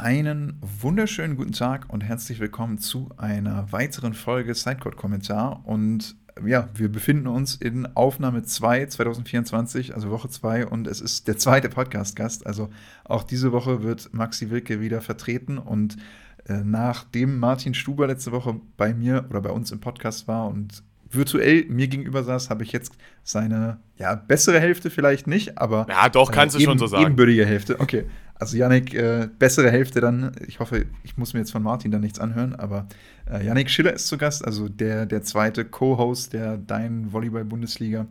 Einen wunderschönen guten Tag und herzlich willkommen zu einer weiteren Folge Sidecode-Kommentar. Und ja, wir befinden uns in Aufnahme 2 2024, also Woche 2, und es ist der zweite Podcast-Gast. Also auch diese Woche wird Maxi Wilke wieder vertreten. Und äh, nachdem Martin Stuber letzte Woche bei mir oder bei uns im Podcast war und virtuell mir gegenüber saß, habe ich jetzt seine, ja, bessere Hälfte vielleicht nicht, aber. Ja, doch, kannst äh, du schon so sagen. Ebenbürtige Hälfte, okay. Also Yannick, äh, bessere Hälfte dann. Ich hoffe, ich muss mir jetzt von Martin dann nichts anhören, aber äh, Yannick Schiller ist zu Gast, also der, der zweite Co-Host der Dein Volleyball-Bundesliga.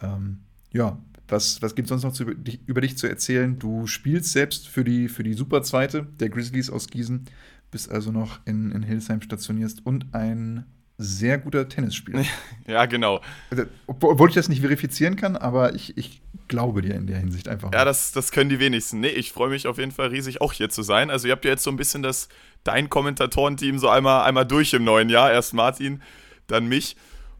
Ähm, ja, was, was gibt es sonst noch zu, über dich zu erzählen? Du spielst selbst für die, für die Super Zweite der Grizzlies aus Gießen, bist also noch in, in Hildesheim stationierst und ein sehr guter Tennisspieler. Ja, genau. Also, obwohl ich das nicht verifizieren kann, aber ich, ich glaube dir in der Hinsicht einfach. Ja, das, das können die wenigsten. Nee, ich freue mich auf jeden Fall riesig, auch hier zu sein. Also, ihr habt ja jetzt so ein bisschen das, dein Kommentatorenteam so einmal, einmal durch im neuen Jahr. Erst Martin, dann mich.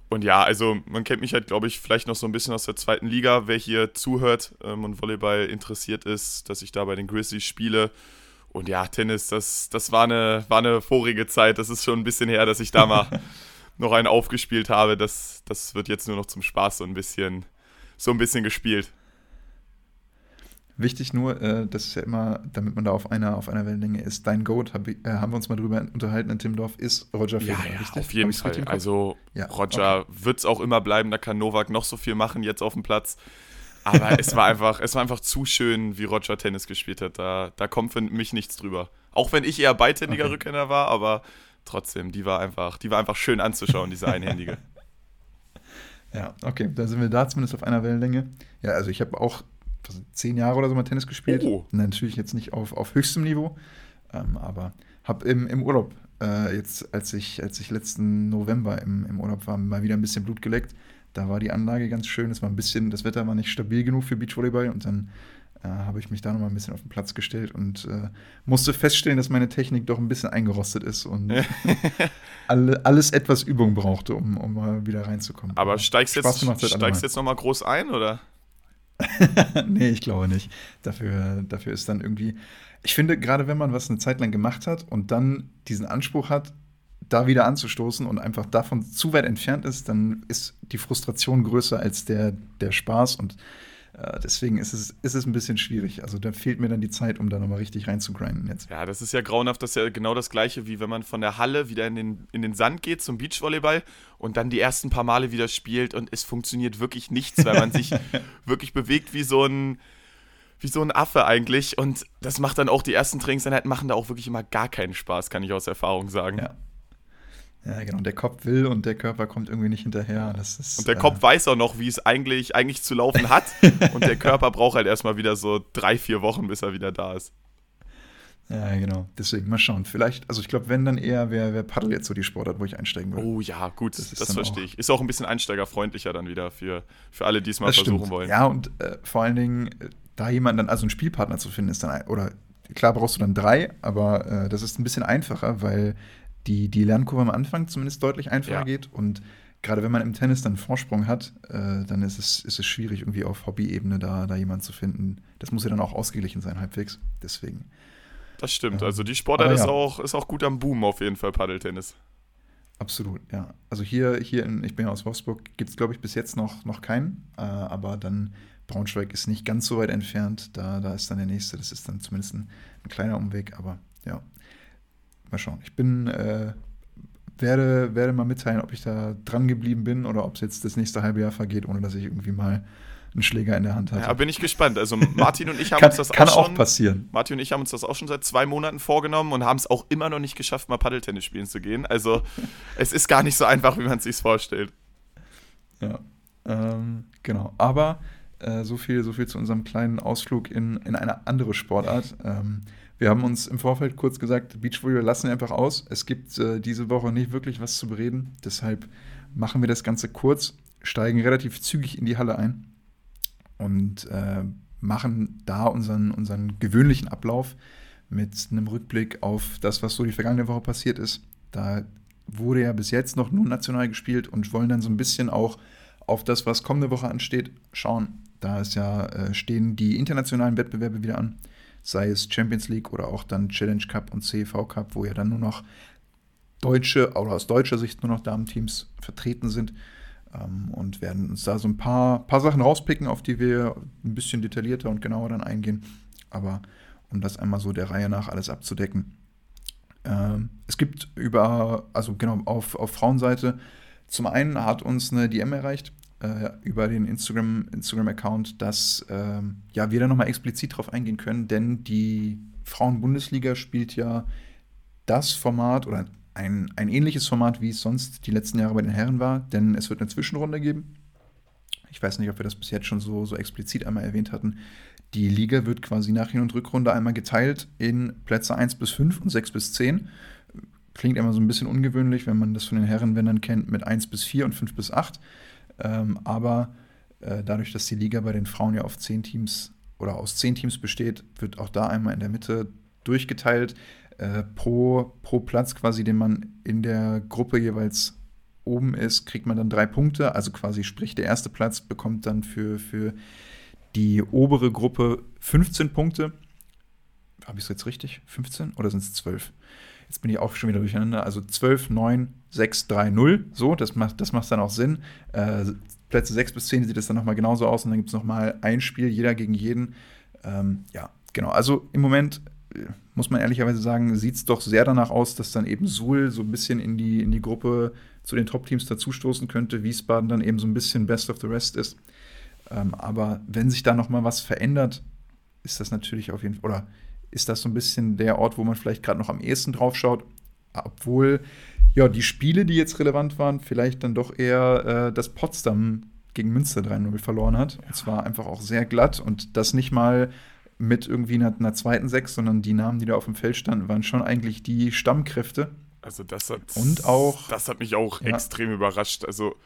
Und ja, also man kennt mich halt, glaube ich, vielleicht noch so ein bisschen aus der zweiten Liga, wer hier zuhört ähm, und Volleyball interessiert ist, dass ich da bei den Grizzlies spiele. Und ja, Tennis, das, das war, eine, war eine vorige Zeit. Das ist schon ein bisschen her, dass ich da mal noch einen aufgespielt habe. Das, das wird jetzt nur noch zum Spaß so ein bisschen, so ein bisschen gespielt. Wichtig nur, äh, das ist ja immer, damit man da auf einer, auf einer Wellenlänge ist, dein Goat, hab, äh, haben wir uns mal drüber unterhalten in Timmendorf, ist Roger Federer, ja, ja, richtig? auf jeden Fall. Also ja, Roger okay. wird es auch immer bleiben, da kann Novak noch so viel machen jetzt auf dem Platz. Aber es war einfach, es war einfach zu schön, wie Roger Tennis gespielt hat. Da, da kommt für mich nichts drüber. Auch wenn ich eher beidhändiger okay. Rückhänder war, aber trotzdem, die war einfach, die war einfach schön anzuschauen, diese einhändige. ja, okay, da sind wir da zumindest auf einer Wellenlänge. Ja, also ich habe auch zehn Jahre oder so mal Tennis gespielt. Oh. Natürlich jetzt nicht auf, auf höchstem Niveau, ähm, aber habe im, im Urlaub, äh, jetzt als ich, als ich letzten November im, im Urlaub war, mal wieder ein bisschen Blut geleckt. Da war die Anlage ganz schön. Es war ein bisschen, das Wetter war nicht stabil genug für Beachvolleyball und dann äh, habe ich mich da nochmal ein bisschen auf den Platz gestellt und äh, musste feststellen, dass meine Technik doch ein bisschen eingerostet ist und alle, alles etwas Übung brauchte, um, um mal wieder reinzukommen. Aber steigst du jetzt, steigst jetzt nochmal groß ein, oder? nee, ich glaube nicht. Dafür, dafür ist dann irgendwie. Ich finde, gerade wenn man was eine Zeit lang gemacht hat und dann diesen Anspruch hat, da wieder anzustoßen und einfach davon zu weit entfernt ist, dann ist die Frustration größer als der, der Spaß und deswegen ist es, ist es ein bisschen schwierig. Also da fehlt mir dann die Zeit, um da nochmal richtig reinzugrinden jetzt. Ja, das ist ja grauenhaft. Das ist ja genau das Gleiche, wie wenn man von der Halle wieder in den, in den Sand geht zum Beachvolleyball und dann die ersten paar Male wieder spielt und es funktioniert wirklich nichts, weil man sich wirklich bewegt wie so ein wie so ein Affe eigentlich. Und das macht dann auch die ersten Trainingseinheiten machen da auch wirklich immer gar keinen Spaß, kann ich aus Erfahrung sagen. Ja. Ja, genau. Der Kopf will und der Körper kommt irgendwie nicht hinterher. Ist, und der äh, Kopf weiß auch noch, wie es eigentlich, eigentlich zu laufen hat. und der Körper braucht halt erstmal wieder so drei, vier Wochen, bis er wieder da ist. Ja, genau. Deswegen mal schauen. Vielleicht, also ich glaube, wenn dann eher, wer, wer Paddel jetzt so die Sportart, wo ich einsteigen will. Oh ja, gut, das, das verstehe ich. Ist auch ein bisschen einsteigerfreundlicher dann wieder für, für alle, die es mal das versuchen stimmt. wollen. Ja, und äh, vor allen Dingen, äh, da jemand dann, also einen Spielpartner zu finden, ist dann, oder klar brauchst du dann drei, aber äh, das ist ein bisschen einfacher, weil die, die Lernkurve am Anfang zumindest deutlich einfacher ja. geht. Und gerade wenn man im Tennis dann Vorsprung hat, äh, dann ist es, ist es schwierig, irgendwie auf Hobby-Ebene da, da jemanden zu finden. Das muss ja dann auch ausgeglichen sein, halbwegs. Deswegen. Das stimmt. Ähm, also die Sportart ja. ist, auch, ist auch gut am Boom auf jeden Fall, Paddeltennis. Absolut, ja. Also hier, hier in, ich bin ja aus Wolfsburg, gibt es, glaube ich, bis jetzt noch, noch keinen. Äh, aber dann Braunschweig ist nicht ganz so weit entfernt. Da, da ist dann der nächste. Das ist dann zumindest ein, ein kleiner Umweg, aber ja, mal schauen. Ich bin, äh, werde, werde mal mitteilen, ob ich da dran geblieben bin oder ob es jetzt das nächste halbe Jahr vergeht, ohne dass ich irgendwie mal einen Schläger in der Hand hatte. Ja, bin ich gespannt. Also Martin und ich haben kann, uns das kann auch, schon, passieren. Martin und ich haben uns das auch schon seit zwei Monaten vorgenommen und haben es auch immer noch nicht geschafft, mal Paddeltennis spielen zu gehen. Also es ist gar nicht so einfach, wie man es sich vorstellt. Ja, ähm, genau. Aber äh, so viel, so viel zu unserem kleinen Ausflug in, in eine andere Sportart. Ähm, wir haben uns im Vorfeld kurz gesagt, Beachvolleyball lassen wir einfach aus. Es gibt äh, diese Woche nicht wirklich was zu bereden. Deshalb machen wir das Ganze kurz, steigen relativ zügig in die Halle ein und äh, machen da unseren, unseren gewöhnlichen Ablauf mit einem Rückblick auf das, was so die vergangene Woche passiert ist. Da wurde ja bis jetzt noch nur national gespielt und wollen dann so ein bisschen auch auf das, was kommende Woche ansteht, schauen. Da ist ja, äh, stehen die internationalen Wettbewerbe wieder an. Sei es Champions League oder auch dann Challenge Cup und CV Cup, wo ja dann nur noch deutsche oder aus deutscher Sicht nur noch Damenteams vertreten sind ähm, und werden uns da so ein paar, paar Sachen rauspicken, auf die wir ein bisschen detaillierter und genauer dann eingehen. Aber um das einmal so der Reihe nach alles abzudecken. Ähm, es gibt über, also genau, auf, auf Frauenseite, zum einen hat uns eine DM erreicht äh, über den Instagram-Account, Instagram dass äh, ja, wir da nochmal explizit drauf eingehen können, denn die Frauen-Bundesliga spielt ja das Format oder ein, ein ähnliches Format, wie es sonst die letzten Jahre bei den Herren war, denn es wird eine Zwischenrunde geben. Ich weiß nicht, ob wir das bis jetzt schon so, so explizit einmal erwähnt hatten. Die Liga wird quasi nach Hin- und Rückrunde einmal geteilt in Plätze 1 bis 5 und 6 bis 10. Klingt immer so ein bisschen ungewöhnlich, wenn man das von den Herrenwändern kennt, mit 1 bis 4 und 5 bis 8. Ähm, aber äh, dadurch, dass die Liga bei den Frauen ja auf 10 Teams oder aus 10 Teams besteht, wird auch da einmal in der Mitte durchgeteilt. Äh, pro, pro Platz quasi, den man in der Gruppe jeweils oben ist, kriegt man dann drei Punkte. Also quasi sprich, der erste Platz bekommt dann für, für die obere Gruppe 15 Punkte. Habe ich es jetzt richtig? 15 oder sind es 12? Jetzt bin ich auch schon wieder durcheinander. Also 12, 9, 6, 3, 0. So, das macht, das macht dann auch Sinn. Äh, Plätze 6 bis 10 sieht es dann nochmal genauso aus und dann gibt es nochmal ein Spiel, jeder gegen jeden. Ähm, ja, genau. Also im Moment äh, muss man ehrlicherweise sagen, sieht es doch sehr danach aus, dass dann eben Suhl so ein bisschen in die, in die Gruppe zu den Top-Teams dazustoßen könnte. Wiesbaden dann eben so ein bisschen Best of the Rest ist. Ähm, aber wenn sich da nochmal was verändert, ist das natürlich auf jeden Fall, oder ist das so ein bisschen der Ort, wo man vielleicht gerade noch am ehesten drauf schaut, obwohl ja die Spiele, die jetzt relevant waren, vielleicht dann doch eher äh, das Potsdam gegen Münster 3-0 verloren hat. Ja. Und zwar einfach auch sehr glatt und das nicht mal mit irgendwie einer, einer, zweiten Sechs, sondern die Namen, die da auf dem Feld standen, waren schon eigentlich die Stammkräfte. Also das hat und auch das hat mich auch ja. extrem überrascht. Also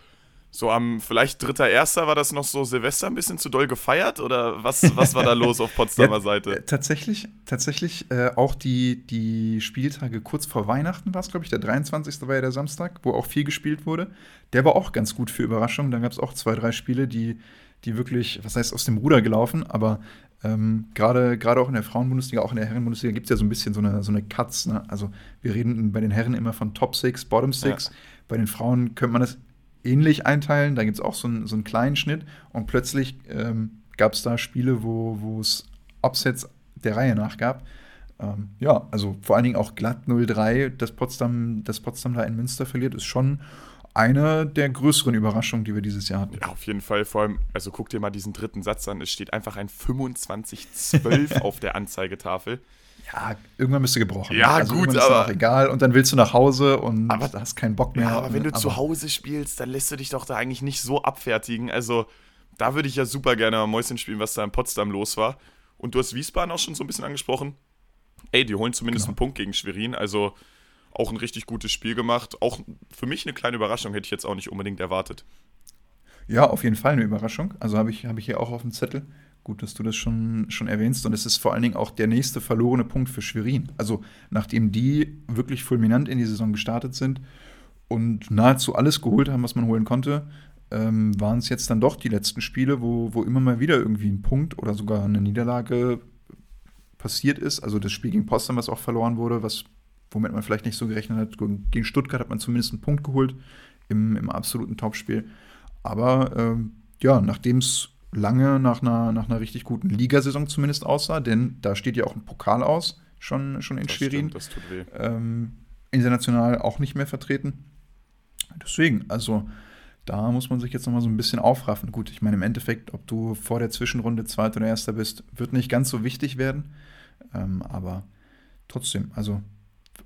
so am vielleicht dritter erster war das noch so Silvester ein bisschen zu doll gefeiert oder was, was war da los auf Potsdamer ja, Seite? Äh, tatsächlich, tatsächlich äh, auch die, die Spieltage kurz vor Weihnachten war es, glaube ich, der 23. war ja der Samstag, wo auch viel gespielt wurde. Der war auch ganz gut für Überraschungen. Dann gab es auch zwei, drei Spiele, die, die wirklich, was heißt, aus dem Ruder gelaufen, aber ähm, gerade auch in der Frauenbundesliga, auch in der Herrenbundesliga gibt es ja so ein bisschen so eine, so eine Cuts. Ne? Also wir reden bei den Herren immer von Top Six, Bottom Six. Ja. Bei den Frauen könnte man das ähnlich einteilen. Da gibt es auch so, ein, so, einen kleinen Schnitt. Und plötzlich ähm, gab es da Spiele, wo es Upsets der Reihe nach gab. Ähm, ja, also vor allen Dingen auch glatt 0-3, dass Potsdam, dass Potsdam da in Münster verliert, ist schon eine der größeren Überraschungen, die wir dieses Jahr hatten. Ja, auf jeden Fall. Vor allem, also guck dir mal diesen dritten Satz an. Es steht einfach ein 25-12 auf der Anzeigetafel ja, irgendwann bist du gebrochen. Ja, also gut, aber. auch egal. Und dann willst du nach Hause und aber, hast keinen Bock mehr. Ja, aber wenn du aber, zu Hause spielst, dann lässt du dich doch da eigentlich nicht so abfertigen. Also, da würde ich ja super gerne mal Mäuschen spielen, was da in Potsdam los war. Und du hast Wiesbaden auch schon so ein bisschen angesprochen. Ey, die holen zumindest genau. einen Punkt gegen Schwerin. Also, auch ein richtig gutes Spiel gemacht. Auch für mich eine kleine Überraschung, hätte ich jetzt auch nicht unbedingt erwartet. Ja, auf jeden Fall eine Überraschung. Also habe ich, hab ich hier auch auf dem Zettel. Gut, dass du das schon, schon erwähnst. Und es ist vor allen Dingen auch der nächste verlorene Punkt für Schwerin. Also, nachdem die wirklich fulminant in die Saison gestartet sind und nahezu alles geholt haben, was man holen konnte, ähm, waren es jetzt dann doch die letzten Spiele, wo, wo immer mal wieder irgendwie ein Punkt oder sogar eine Niederlage passiert ist. Also, das Spiel gegen Potsdam, was auch verloren wurde, was, womit man vielleicht nicht so gerechnet hat. Gegen Stuttgart hat man zumindest einen Punkt geholt im, im absoluten Topspiel. Aber ähm, ja, nachdem es lange nach einer, nach einer richtig guten Ligasaison zumindest aussah, denn da steht ja auch ein Pokal aus, schon, schon in das Schwerin. Stimmt, das tut weh. Ähm, international auch nicht mehr vertreten. Deswegen, also da muss man sich jetzt nochmal so ein bisschen aufraffen. Gut, ich meine, im Endeffekt, ob du vor der Zwischenrunde Zweiter oder Erster bist, wird nicht ganz so wichtig werden. Ähm, aber trotzdem, also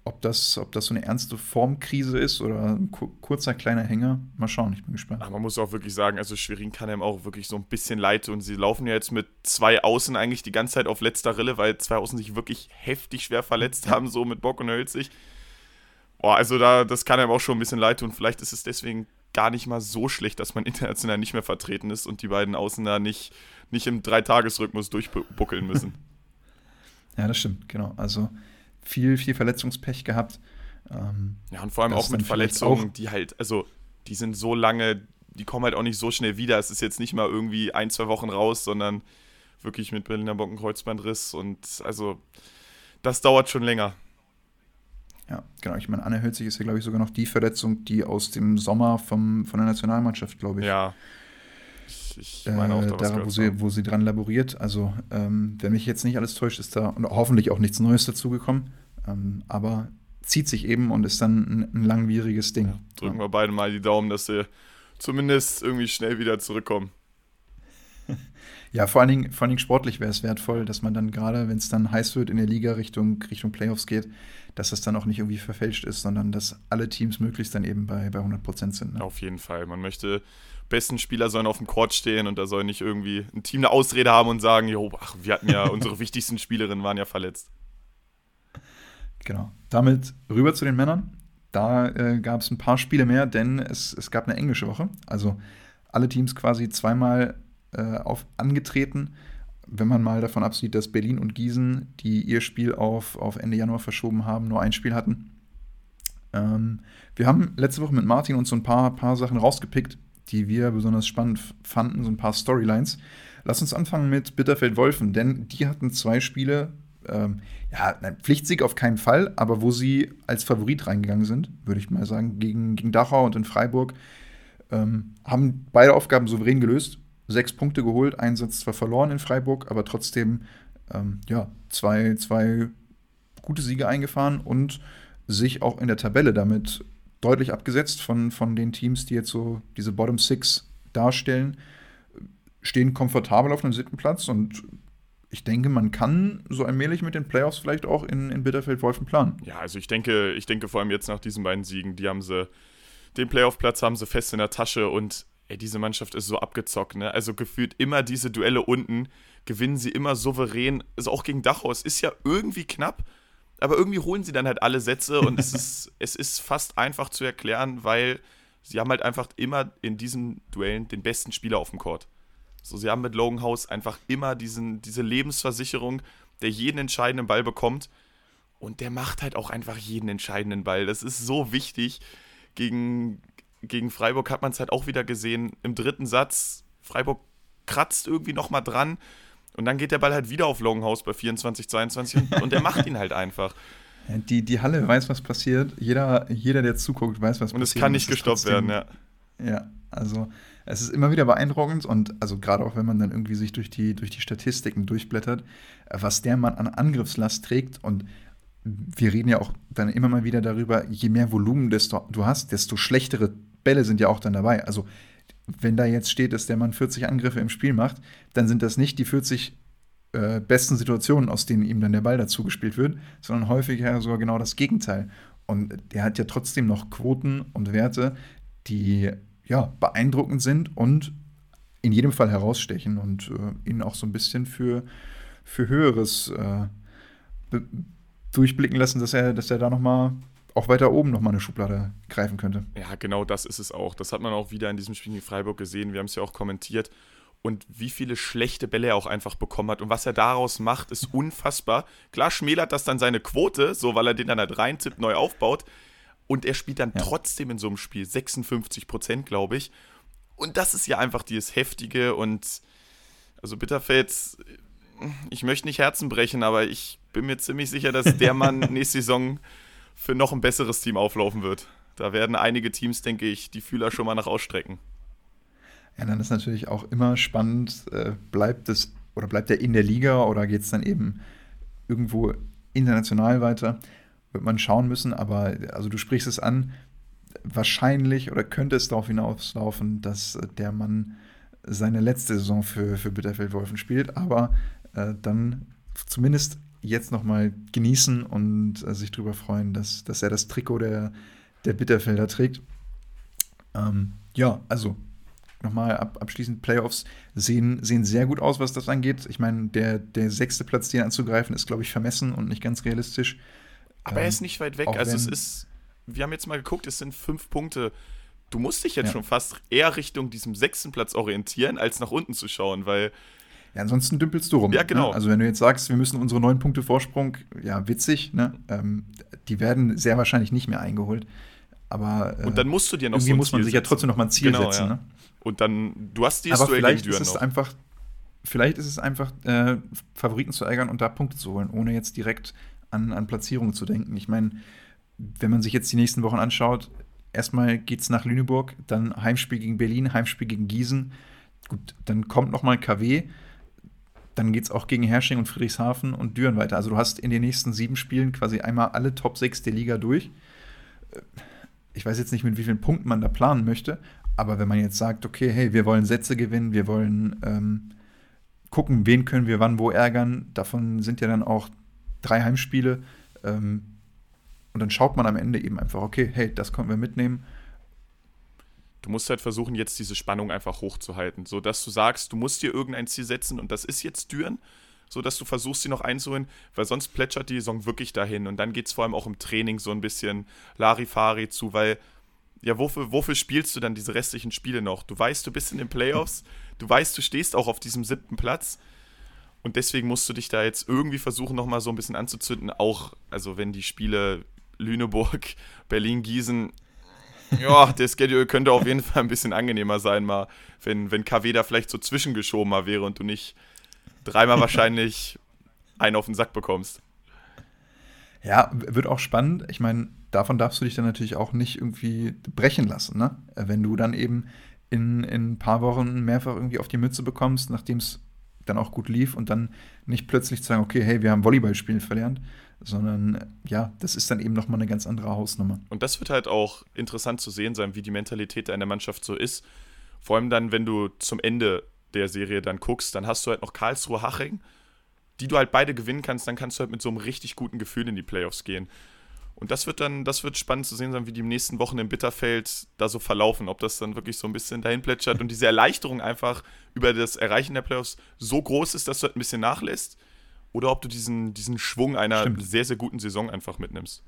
ob das, ob das so eine ernste Formkrise ist oder ein kurzer kleiner Hänger, mal schauen, ich bin gespannt. Ach, man muss auch wirklich sagen, also Schwerin kann einem auch wirklich so ein bisschen leid und sie laufen ja jetzt mit zwei Außen eigentlich die ganze Zeit auf letzter Rille, weil zwei Außen sich wirklich heftig schwer verletzt haben, so mit Bock und Hölzig. Boah, also da, das kann einem auch schon ein bisschen leid tun. Vielleicht ist es deswegen gar nicht mal so schlecht, dass man international nicht mehr vertreten ist und die beiden Außen da nicht, nicht im Dreitagesrhythmus durchbuckeln müssen. ja, das stimmt, genau. Also viel, viel Verletzungspech gehabt. Ähm, ja, und vor allem auch mit Verletzungen, auch die halt, also die sind so lange, die kommen halt auch nicht so schnell wieder. Es ist jetzt nicht mal irgendwie ein, zwei Wochen raus, sondern wirklich mit Berliner Bocken Kreuzbandriss und also das dauert schon länger. Ja, genau. Ich meine, Anne Hölzig ist ja, glaube ich, sogar noch die Verletzung, die aus dem Sommer vom, von der Nationalmannschaft, glaube ich. Ja. Ich, ich meine auch, da, äh, da wo, sie, wo sie dran laboriert. Also, ähm, wenn mich jetzt nicht alles täuscht, ist da und hoffentlich auch nichts Neues dazugekommen. Ähm, aber zieht sich eben und ist dann ein, ein langwieriges Ding. Ja, drücken ja. wir beide mal die Daumen, dass sie zumindest irgendwie schnell wieder zurückkommen. Ja, vor allen Dingen, vor allen Dingen sportlich wäre es wertvoll, dass man dann gerade, wenn es dann heiß wird in der Liga Richtung, Richtung Playoffs geht, dass das dann auch nicht irgendwie verfälscht ist, sondern dass alle Teams möglichst dann eben bei, bei 100 Prozent sind. Ne? Auf jeden Fall. Man möchte, besten Spieler sollen auf dem Court stehen und da soll nicht irgendwie ein Team eine Ausrede haben und sagen, jo, ach, wir hatten ja, unsere wichtigsten Spielerinnen waren ja verletzt. Genau. Damit rüber zu den Männern. Da äh, gab es ein paar Spiele mehr, denn es, es gab eine englische Woche. Also alle Teams quasi zweimal äh, auf, angetreten wenn man mal davon absieht, dass Berlin und Gießen, die ihr Spiel auf, auf Ende Januar verschoben haben, nur ein Spiel hatten. Ähm, wir haben letzte Woche mit Martin uns so ein paar, paar Sachen rausgepickt, die wir besonders spannend fanden, so ein paar Storylines. Lass uns anfangen mit Bitterfeld-Wolfen, denn die hatten zwei Spiele, ähm, ja, nein, Pflichtsieg auf keinen Fall, aber wo sie als Favorit reingegangen sind, würde ich mal sagen, gegen, gegen Dachau und in Freiburg, ähm, haben beide Aufgaben souverän gelöst sechs Punkte geholt, ein Satz zwar verloren in Freiburg, aber trotzdem ähm, ja, zwei, zwei gute Siege eingefahren und sich auch in der Tabelle damit deutlich abgesetzt von, von den Teams, die jetzt so diese Bottom Six darstellen, stehen komfortabel auf dem siebten Platz und ich denke, man kann so allmählich mit den Playoffs vielleicht auch in, in Bitterfeld-Wolfen planen. Ja, also ich denke, ich denke vor allem jetzt nach diesen beiden Siegen, die haben sie, den Playoff-Platz haben sie fest in der Tasche und ey, diese Mannschaft ist so abgezockt, ne? Also gefühlt immer diese Duelle unten, gewinnen sie immer souverän. Also auch gegen Dachau, es ist ja irgendwie knapp, aber irgendwie holen sie dann halt alle Sätze und es ist, es ist fast einfach zu erklären, weil sie haben halt einfach immer in diesen Duellen den besten Spieler auf dem Court. So, sie haben mit Logan House einfach immer diesen, diese Lebensversicherung, der jeden entscheidenden Ball bekommt. Und der macht halt auch einfach jeden entscheidenden Ball. Das ist so wichtig gegen, gegen Freiburg hat man es halt auch wieder gesehen. Im dritten Satz, Freiburg kratzt irgendwie nochmal dran. Und dann geht der Ball halt wieder auf Longhouse bei 24, 22 und, und der macht ihn halt einfach. Die, die Halle weiß, was passiert. Jeder, jeder, der zuguckt, weiß, was und passiert. Und es kann nicht gestoppt trotzdem, werden, ja. Ja, also es ist immer wieder beeindruckend und also gerade auch wenn man dann irgendwie sich durch die, durch die Statistiken durchblättert, was der Mann an Angriffslast trägt und wir reden ja auch dann immer mal wieder darüber, je mehr Volumen desto, du hast, desto schlechtere Bälle sind ja auch dann dabei. Also, wenn da jetzt steht, dass der Mann 40 Angriffe im Spiel macht, dann sind das nicht die 40 äh, besten Situationen, aus denen ihm dann der Ball dazu gespielt wird, sondern häufig ja sogar genau das Gegenteil. Und der hat ja trotzdem noch Quoten und Werte, die ja beeindruckend sind und in jedem Fall herausstechen und äh, ihn auch so ein bisschen für, für Höheres äh, durchblicken lassen, dass er, dass er da nochmal auch weiter oben nochmal eine Schublade greifen könnte. Ja, genau das ist es auch. Das hat man auch wieder in diesem Spiel in Freiburg gesehen. Wir haben es ja auch kommentiert. Und wie viele schlechte Bälle er auch einfach bekommen hat. Und was er daraus macht, ist unfassbar. Klar schmälert das dann seine Quote, so weil er den dann halt reintippt, neu aufbaut. Und er spielt dann ja. trotzdem in so einem Spiel 56 Prozent, glaube ich. Und das ist ja einfach dieses Heftige. Und also Bitterfels, ich möchte nicht Herzen brechen, aber ich bin mir ziemlich sicher, dass der Mann nächste Saison für noch ein besseres Team auflaufen wird. Da werden einige Teams, denke ich, die Fühler schon mal nach ausstrecken. Ja, dann ist natürlich auch immer spannend, äh, bleibt es oder bleibt er in der Liga oder geht es dann eben irgendwo international weiter? Wird man schauen müssen, aber also du sprichst es an, wahrscheinlich oder könnte es darauf hinauslaufen, dass der Mann seine letzte Saison für, für Bitterfeld-Wolfen spielt, aber äh, dann zumindest jetzt nochmal genießen und äh, sich darüber freuen, dass, dass er das Trikot der, der Bitterfelder trägt. Ähm, ja, also nochmal ab, abschließend, Playoffs sehen, sehen sehr gut aus, was das angeht. Ich meine, der, der sechste Platz, den anzugreifen, ist, glaube ich, vermessen und nicht ganz realistisch. Aber ähm, er ist nicht weit weg. Also es ist, wir haben jetzt mal geguckt, es sind fünf Punkte. Du musst dich jetzt ja. schon fast eher Richtung diesem sechsten Platz orientieren, als nach unten zu schauen, weil ja, ansonsten dümpelst du rum. Ja, genau. Ne? Also wenn du jetzt sagst, wir müssen unsere neun Punkte Vorsprung, ja, witzig, ne? Ähm, die werden sehr wahrscheinlich nicht mehr eingeholt. Aber äh, und dann musst du dir noch irgendwie so muss man sich ja trotzdem noch mal ein Ziel genau, setzen. Ja. Ne? Und dann, du hast dieses Aber vielleicht ist es noch. einfach vielleicht ist es einfach, äh, Favoriten zu ärgern und da Punkte zu holen, ohne jetzt direkt an, an Platzierungen zu denken. Ich meine, wenn man sich jetzt die nächsten Wochen anschaut, erstmal geht es nach Lüneburg, dann Heimspiel gegen Berlin, Heimspiel gegen Gießen. Gut, dann kommt nochmal KW, dann geht es auch gegen Hersching und Friedrichshafen und Düren weiter. Also du hast in den nächsten sieben Spielen quasi einmal alle Top 6 der Liga durch. Ich weiß jetzt nicht, mit wie vielen Punkten man da planen möchte, aber wenn man jetzt sagt, okay, hey, wir wollen Sätze gewinnen, wir wollen ähm, gucken, wen können wir wann wo ärgern, davon sind ja dann auch drei Heimspiele. Ähm, und dann schaut man am Ende eben einfach, okay, hey, das konnten wir mitnehmen. Du musst halt versuchen, jetzt diese Spannung einfach hochzuhalten, sodass du sagst, du musst dir irgendein Ziel setzen und das ist jetzt Düren, sodass du versuchst, sie noch einzuholen, weil sonst plätschert die Saison wirklich dahin und dann geht es vor allem auch im Training so ein bisschen Larifari zu, weil ja, wofür, wofür spielst du dann diese restlichen Spiele noch? Du weißt, du bist in den Playoffs, du weißt, du stehst auch auf diesem siebten Platz und deswegen musst du dich da jetzt irgendwie versuchen, nochmal so ein bisschen anzuzünden. Auch, also wenn die Spiele Lüneburg, Berlin, Gießen, ja, der Schedule könnte auf jeden Fall ein bisschen angenehmer sein, mal, wenn, wenn KW da vielleicht so zwischengeschoben mal wäre und du nicht dreimal wahrscheinlich einen auf den Sack bekommst. Ja, wird auch spannend. Ich meine, davon darfst du dich dann natürlich auch nicht irgendwie brechen lassen, ne? Wenn du dann eben in, in ein paar Wochen mehrfach irgendwie auf die Mütze bekommst, nachdem es dann auch gut lief und dann nicht plötzlich sagen, okay, hey, wir haben Volleyballspielen verlernt, sondern ja, das ist dann eben nochmal eine ganz andere Hausnummer. Und das wird halt auch interessant zu sehen sein, wie die Mentalität einer Mannschaft so ist. Vor allem dann, wenn du zum Ende der Serie dann guckst, dann hast du halt noch Karlsruhe Haching, die du halt beide gewinnen kannst, dann kannst du halt mit so einem richtig guten Gefühl in die Playoffs gehen. Und das wird dann, das wird spannend zu sehen sein, wie die im nächsten Wochen im Bitterfeld da so verlaufen, ob das dann wirklich so ein bisschen dahin plätschert und diese Erleichterung einfach über das Erreichen der Playoffs so groß ist, dass du halt ein bisschen nachlässt, oder ob du diesen, diesen Schwung einer Stimmt. sehr, sehr guten Saison einfach mitnimmst.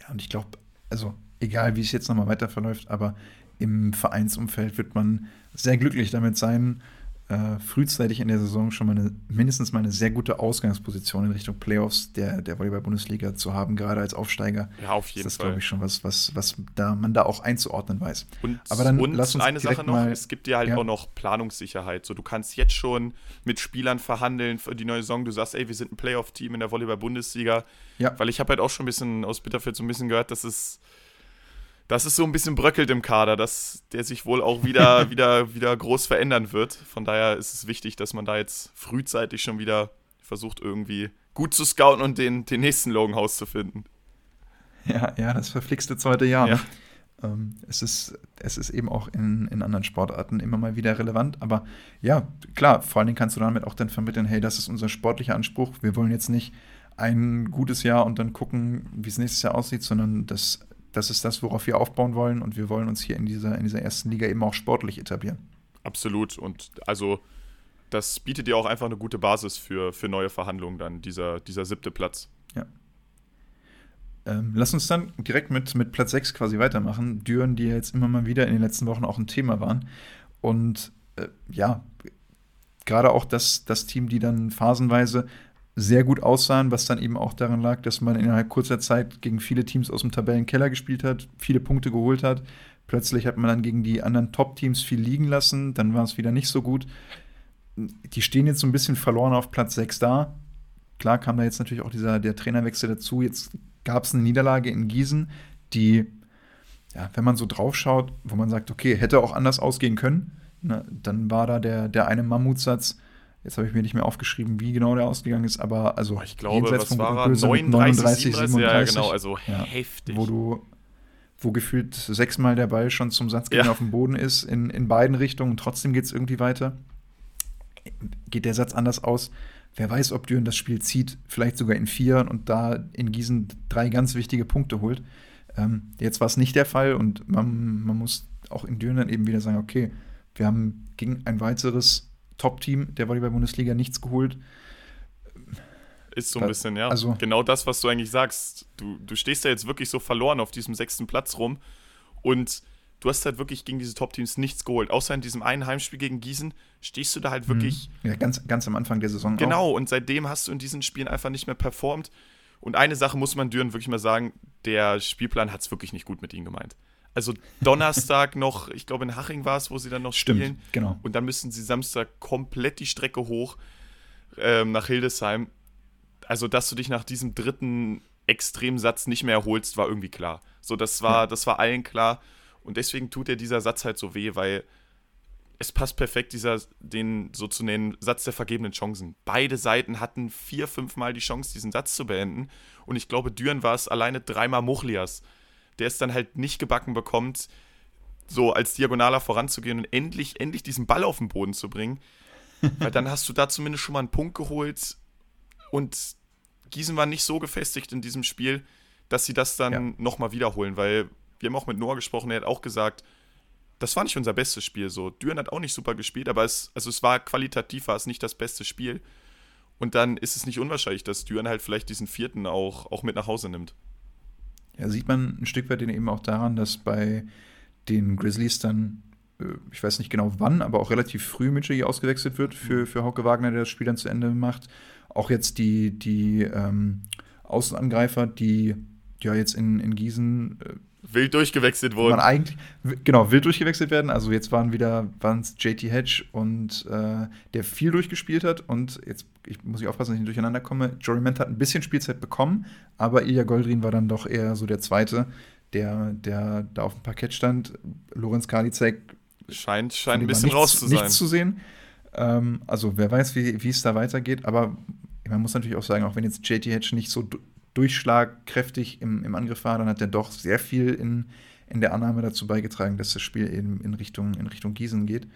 Ja, und ich glaube, also egal wie es jetzt nochmal weiter verläuft, aber im Vereinsumfeld wird man sehr glücklich damit sein, äh, frühzeitig in der Saison schon mal eine, mindestens mal eine sehr gute Ausgangsposition in Richtung Playoffs der, der Volleyball-Bundesliga zu haben, gerade als Aufsteiger. Ja, auf jeden ist das, glaube ich, schon was, was, was da man da auch einzuordnen weiß. Und, Aber dann und lass uns eine Sache noch, es gibt dir halt ja. auch noch Planungssicherheit. So, du kannst jetzt schon mit Spielern verhandeln für die neue Saison. Du sagst, ey, wir sind ein Playoff-Team in der Volleyball-Bundesliga. Ja. Weil ich habe halt auch schon ein bisschen aus Bitterfeld so ein bisschen gehört, dass es dass es so ein bisschen bröckelt im Kader, dass der sich wohl auch wieder, wieder, wieder groß verändern wird. Von daher ist es wichtig, dass man da jetzt frühzeitig schon wieder versucht, irgendwie gut zu scouten und den, den nächsten Logan zu finden. Ja, ja, das verflixte zweite Jahr. Ja. Ähm, es, ist, es ist eben auch in, in anderen Sportarten immer mal wieder relevant. Aber ja, klar, vor allen Dingen kannst du damit auch dann vermitteln, hey, das ist unser sportlicher Anspruch. Wir wollen jetzt nicht ein gutes Jahr und dann gucken, wie es nächstes Jahr aussieht, sondern das das ist das, worauf wir aufbauen wollen und wir wollen uns hier in dieser, in dieser ersten Liga eben auch sportlich etablieren. Absolut und also das bietet dir auch einfach eine gute Basis für, für neue Verhandlungen dann, dieser, dieser siebte Platz. Ja. Ähm, lass uns dann direkt mit, mit Platz 6 quasi weitermachen. Düren, die jetzt immer mal wieder in den letzten Wochen auch ein Thema waren. Und äh, ja, gerade auch das, das Team, die dann phasenweise sehr gut aussahen, was dann eben auch daran lag, dass man innerhalb kurzer Zeit gegen viele Teams aus dem Tabellenkeller gespielt hat, viele Punkte geholt hat. Plötzlich hat man dann gegen die anderen Top-Teams viel liegen lassen, dann war es wieder nicht so gut. Die stehen jetzt so ein bisschen verloren auf Platz 6 da. Klar kam da jetzt natürlich auch dieser, der Trainerwechsel dazu. Jetzt gab es eine Niederlage in Gießen, die, ja, wenn man so drauf schaut, wo man sagt, okay, hätte auch anders ausgehen können, ne, dann war da der, der eine Mammutsatz, Jetzt habe ich mir nicht mehr aufgeschrieben, wie genau der ausgegangen ist, aber also ich glaube, was war er? 39, 37, 37, ja, genau, also ja, heftig. Wo du wo gefühlt sechsmal der Ball schon zum Satzgegner ja. auf dem Boden ist, in, in beiden Richtungen, und trotzdem geht es irgendwie weiter. Geht der Satz anders aus? Wer weiß, ob Düren das Spiel zieht, vielleicht sogar in vier und da in Gießen drei ganz wichtige Punkte holt. Ähm, jetzt war es nicht der Fall und man, man muss auch in Düren dann eben wieder sagen, okay, wir haben gegen ein weiteres Top-Team der Volleyball-Bundesliga nichts geholt. Ist so ein bisschen, ja. Also, genau das, was du eigentlich sagst. Du, du stehst ja jetzt wirklich so verloren auf diesem sechsten Platz rum und du hast halt wirklich gegen diese Top-Teams nichts geholt. Außer in diesem einen Heimspiel gegen Gießen stehst du da halt wirklich. Ja, ganz, ganz am Anfang der Saison. Genau, auch. und seitdem hast du in diesen Spielen einfach nicht mehr performt. Und eine Sache muss man Düren wirklich mal sagen: der Spielplan hat es wirklich nicht gut mit ihnen gemeint. Also Donnerstag noch, ich glaube in Haching war es, wo sie dann noch Stimmt, spielen. genau. Und dann müssen sie Samstag komplett die Strecke hoch ähm, nach Hildesheim. Also, dass du dich nach diesem dritten Extremsatz nicht mehr erholst, war irgendwie klar. So, das war, Ja. das war allen klar. Und deswegen tut dir dieser Satz halt so weh, weil es passt perfekt, dieser, den so zu nennen, Satz der vergebenen Chancen. Beide Seiten hatten vier, fünfmal die Chance, diesen Satz zu beenden. Und ich glaube, Düren war es alleine dreimal Muchlias, der es dann halt nicht gebacken bekommt, so als Diagonaler voranzugehen und endlich, endlich diesen Ball auf den Boden zu bringen. Weil dann hast du da zumindest schon mal einen Punkt geholt. Und Gießen war nicht so gefestigt in diesem Spiel, dass sie das dann Ja. nochmal wiederholen. Weil wir haben auch mit Noah gesprochen, er hat auch gesagt, das war nicht unser bestes Spiel. So, Düren hat auch nicht super gespielt, aber es, also es war qualitativ, war es nicht das beste Spiel. Und dann ist es nicht unwahrscheinlich, dass Düren halt vielleicht diesen vierten auch, auch mit nach Hause nimmt. Ja, sieht man ein Stück weit eben auch daran, dass bei den Grizzlies dann, äh, ich weiß nicht genau wann, aber auch relativ früh Mitchell ausgewechselt wird für, für Hauke Wagner, der das Spiel dann zu Ende macht. Auch jetzt die, die ähm, Außenangreifer, die ja jetzt in, in Gießen äh, Wild durchgewechselt wurden. eigentlich, genau, wild durchgewechselt werden. Also jetzt waren wieder, waren es JT Hedge und äh, der viel durchgespielt hat und jetzt ich, muss ich aufpassen, dass ich nicht durcheinander komme. Jory Ment hat ein bisschen Spielzeit bekommen, aber Ilya Goldrin war dann doch eher so der Zweite, der, der da auf dem Parkett stand. Lorenz Karliczek Scheint, scheint ein bisschen nichts, raus zu sein. Nichts zu sehen. Ähm, also wer weiß, wie, es da weitergeht, aber man muss natürlich auch sagen, auch wenn jetzt JT Hedge nicht so durchschlagkräftig im, im Angriff war, dann hat er doch sehr viel in, in der Annahme dazu beigetragen, dass das Spiel eben in Richtung, in Richtung Gießen geht.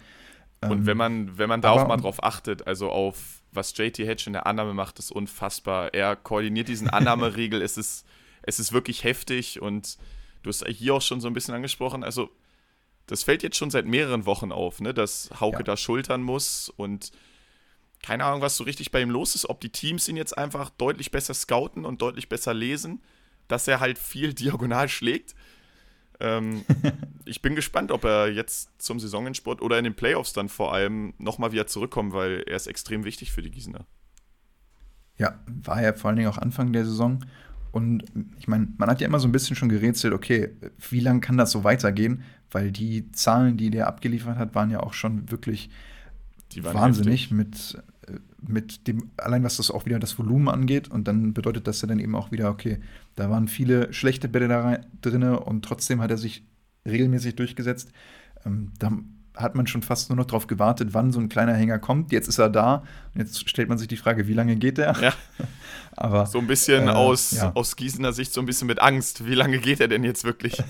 Und Ähm, wenn man, wenn man da auch mal drauf achtet, also auf was JT Hedge in der Annahme macht, ist unfassbar. Er koordiniert diesen Annahmeriegel, es ist, es ist wirklich heftig und du hast hier auch schon so ein bisschen angesprochen, also das fällt jetzt schon seit mehreren Wochen auf, ne, dass Hauke Ja. da schultern muss und keine Ahnung, was so richtig bei ihm los ist, ob die Teams ihn jetzt einfach deutlich besser scouten und deutlich besser lesen, dass er halt viel diagonal schlägt. Ähm, ich bin gespannt, ob er jetzt zum Saisonendsport oder in den Playoffs dann vor allem nochmal wieder zurückkommt, weil er ist extrem wichtig für die Gießener. Ja, war ja vor allen Dingen auch Anfang der Saison. Und ich meine, man hat ja immer so ein bisschen schon gerätselt, okay, wie lange kann das so weitergehen? Weil die Zahlen, die der abgeliefert hat, waren ja auch schon wirklich Die waren wahnsinnig heftig. mit, äh, mit dem, allein was das auch wieder das Volumen angeht. Und dann bedeutet das ja dann eben auch wieder, okay, da waren viele schlechte Bälle da drinne und trotzdem hat er sich regelmäßig durchgesetzt. Ähm, da hat man schon fast nur noch darauf gewartet, wann so ein kleiner Hänger kommt. Jetzt ist er da. Und jetzt stellt man sich die Frage, wie lange geht der? Ja. Aber So ein bisschen Äh, aus, ja. aus Gießener Sicht so ein bisschen mit Angst. Wie lange geht er denn jetzt wirklich?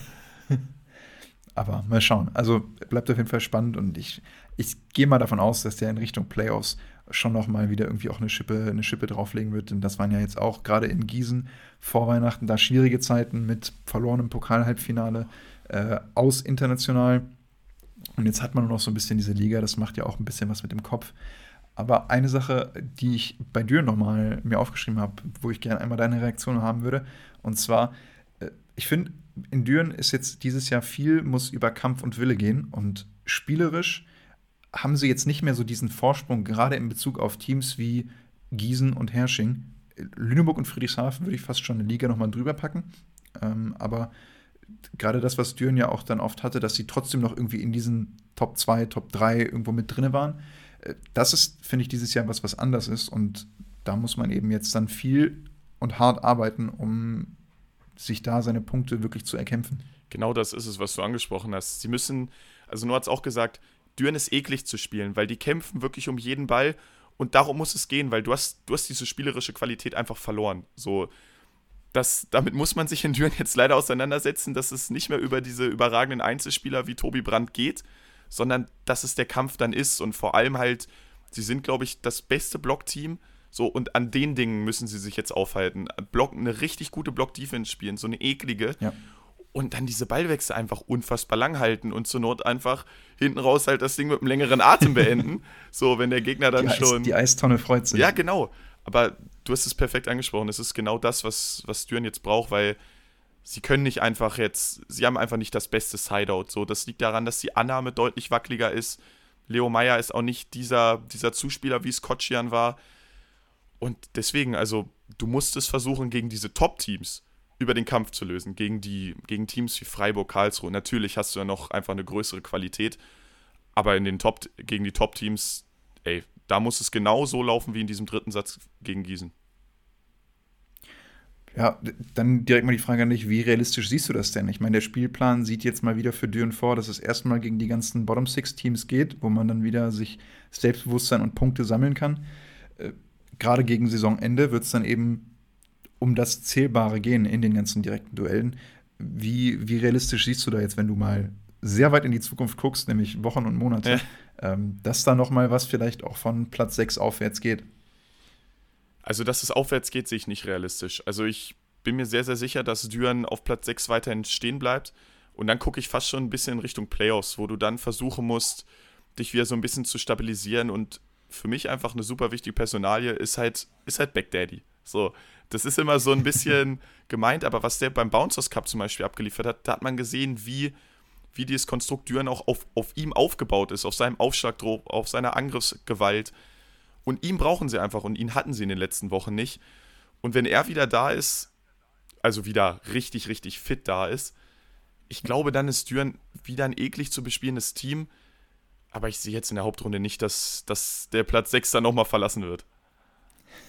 Aber mal schauen. Also bleibt auf jeden Fall spannend und ich, ich gehe mal davon aus, dass der in Richtung Playoffs schon noch mal wieder irgendwie auch eine Schippe, eine Schippe drauflegen wird. Denn das waren ja jetzt auch gerade in Gießen vor Weihnachten da schwierige Zeiten mit verlorenem Pokalhalbfinale äh, aus international. Und jetzt hat man nur noch so ein bisschen diese Liga, das macht ja auch ein bisschen was mit dem Kopf. Aber eine Sache, die ich bei Düren nochmal mir aufgeschrieben habe, wo ich gerne einmal deine Reaktion haben würde, und zwar, äh, ich finde, in Düren ist jetzt dieses Jahr viel, muss über Kampf und Wille gehen und spielerisch haben sie jetzt nicht mehr so diesen Vorsprung, gerade in Bezug auf Teams wie Gießen und Hersching. Lüneburg und Friedrichshafen würde ich fast schon eine Liga nochmal drüber packen. Ähm, aber gerade das, was Düren ja auch dann oft hatte, dass sie trotzdem noch irgendwie in diesen Top 2, Top 3 irgendwo mit drin waren. Äh, Das ist, finde ich, dieses Jahr was, was anders ist. Und da muss man eben jetzt dann viel und hart arbeiten, um sich da seine Punkte wirklich zu erkämpfen. Genau das ist es, was du angesprochen hast. Sie müssen, also nur hat es auch gesagt, Düren ist eklig zu spielen, weil die kämpfen wirklich um jeden Ball und darum muss es gehen, weil du hast, du hast diese spielerische Qualität einfach verloren. So, das, damit muss man sich in Düren jetzt leider auseinandersetzen, dass es nicht mehr über diese überragenden Einzelspieler wie Tobi Brandt geht, sondern dass es der Kampf dann ist und vor allem halt, sie sind, glaube ich, das beste Blockteam. So, und an den Dingen müssen sie sich jetzt aufhalten. Block, eine richtig gute Block-Defense spielen, so eine eklige Ja. Und dann diese Ballwechsel einfach unfassbar lang halten und zur Not einfach hinten raus halt das Ding mit einem längeren Atem beenden. so, wenn der Gegner dann die, schon. Eis, die Eistonne freut sich. ja, genau. Aber du hast es perfekt angesprochen. Es ist genau das, was, was Düren jetzt braucht, weil sie können nicht einfach jetzt, sie haben einfach nicht das beste Sideout. So, das liegt daran, dass die Annahme deutlich wackeliger ist. Leo Meyer ist auch nicht dieser, dieser Zuspieler, wie es Kotschian war. Und deswegen, also, du musst es versuchen gegen diese Top-Teams über den Kampf zu lösen gegen, die, gegen Teams wie Freiburg, Karlsruhe. Natürlich hast du ja noch einfach eine größere Qualität, aber in den Top, gegen die Top-Teams, ey, da muss es genau so laufen wie in diesem dritten Satz gegen Gießen. Ja, dann direkt mal die Frage an dich, wie realistisch siehst du das denn? Ich meine, der Spielplan sieht jetzt mal wieder für Düren vor, dass es erstmal gegen die ganzen Bottom-Six-Teams geht, wo man dann wieder sich Selbstbewusstsein und Punkte sammeln kann. Äh, Gerade gegen Saisonende wird es dann eben um das Zählbare gehen in den ganzen direkten Duellen. Wie, wie realistisch siehst du da jetzt, wenn du mal sehr weit in die Zukunft guckst, nämlich Wochen und Monate, ja. ähm, dass da noch mal was vielleicht auch von Platz 6 aufwärts geht? Also, dass es aufwärts geht, sehe ich nicht realistisch. Also, ich bin mir sehr, sehr sicher, dass Düren auf Platz 6 weiterhin stehen bleibt. Und dann gucke ich fast schon ein bisschen in Richtung Playoffs, wo du dann versuchen musst, dich wieder so ein bisschen zu stabilisieren. Und für mich einfach eine super wichtige Personalie ist halt, ist halt Backdaddy. So, das ist immer so ein bisschen gemeint, aber was der beim Bouncers Cup zum Beispiel abgeliefert hat, da hat man gesehen, wie, wie dieses Konstrukt Düren auch auf, auf ihm aufgebaut ist, auf seinem Aufschlagdruck, auf seiner Angriffsgewalt. Und ihn brauchen sie einfach und ihn hatten sie in den letzten Wochen nicht. Und wenn er wieder da ist, also wieder richtig, richtig fit da ist, ich glaube, dann ist Düren wieder ein eklig zu bespielendes Team. Aber ich sehe jetzt in der Hauptrunde nicht, dass, dass der Platz 6 dann nochmal verlassen wird.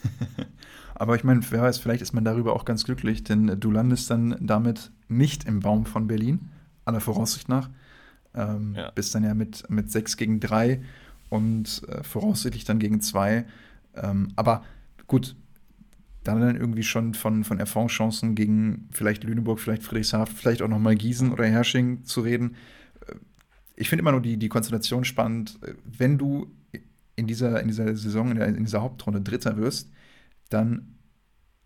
Aber ich meine, wer weiß, vielleicht ist man darüber auch ganz glücklich, denn du landest dann damit nicht im Baum von Berlin, aller Voraussicht nach. Ähm, ja. Bist dann ja mit, mit 6 gegen 3 und äh, voraussichtlich dann gegen zwei. Ähm, aber gut, dann dann irgendwie schon von, von Erfahrungschancen gegen vielleicht Lüneburg, vielleicht Friedrichshafen, vielleicht auch nochmal Gießen oder Hersching zu reden. Äh, ich finde immer nur die, die Konstellation spannend, wenn du in dieser, in dieser Saison, in, der, in dieser Hauptrunde Dritter wirst, dann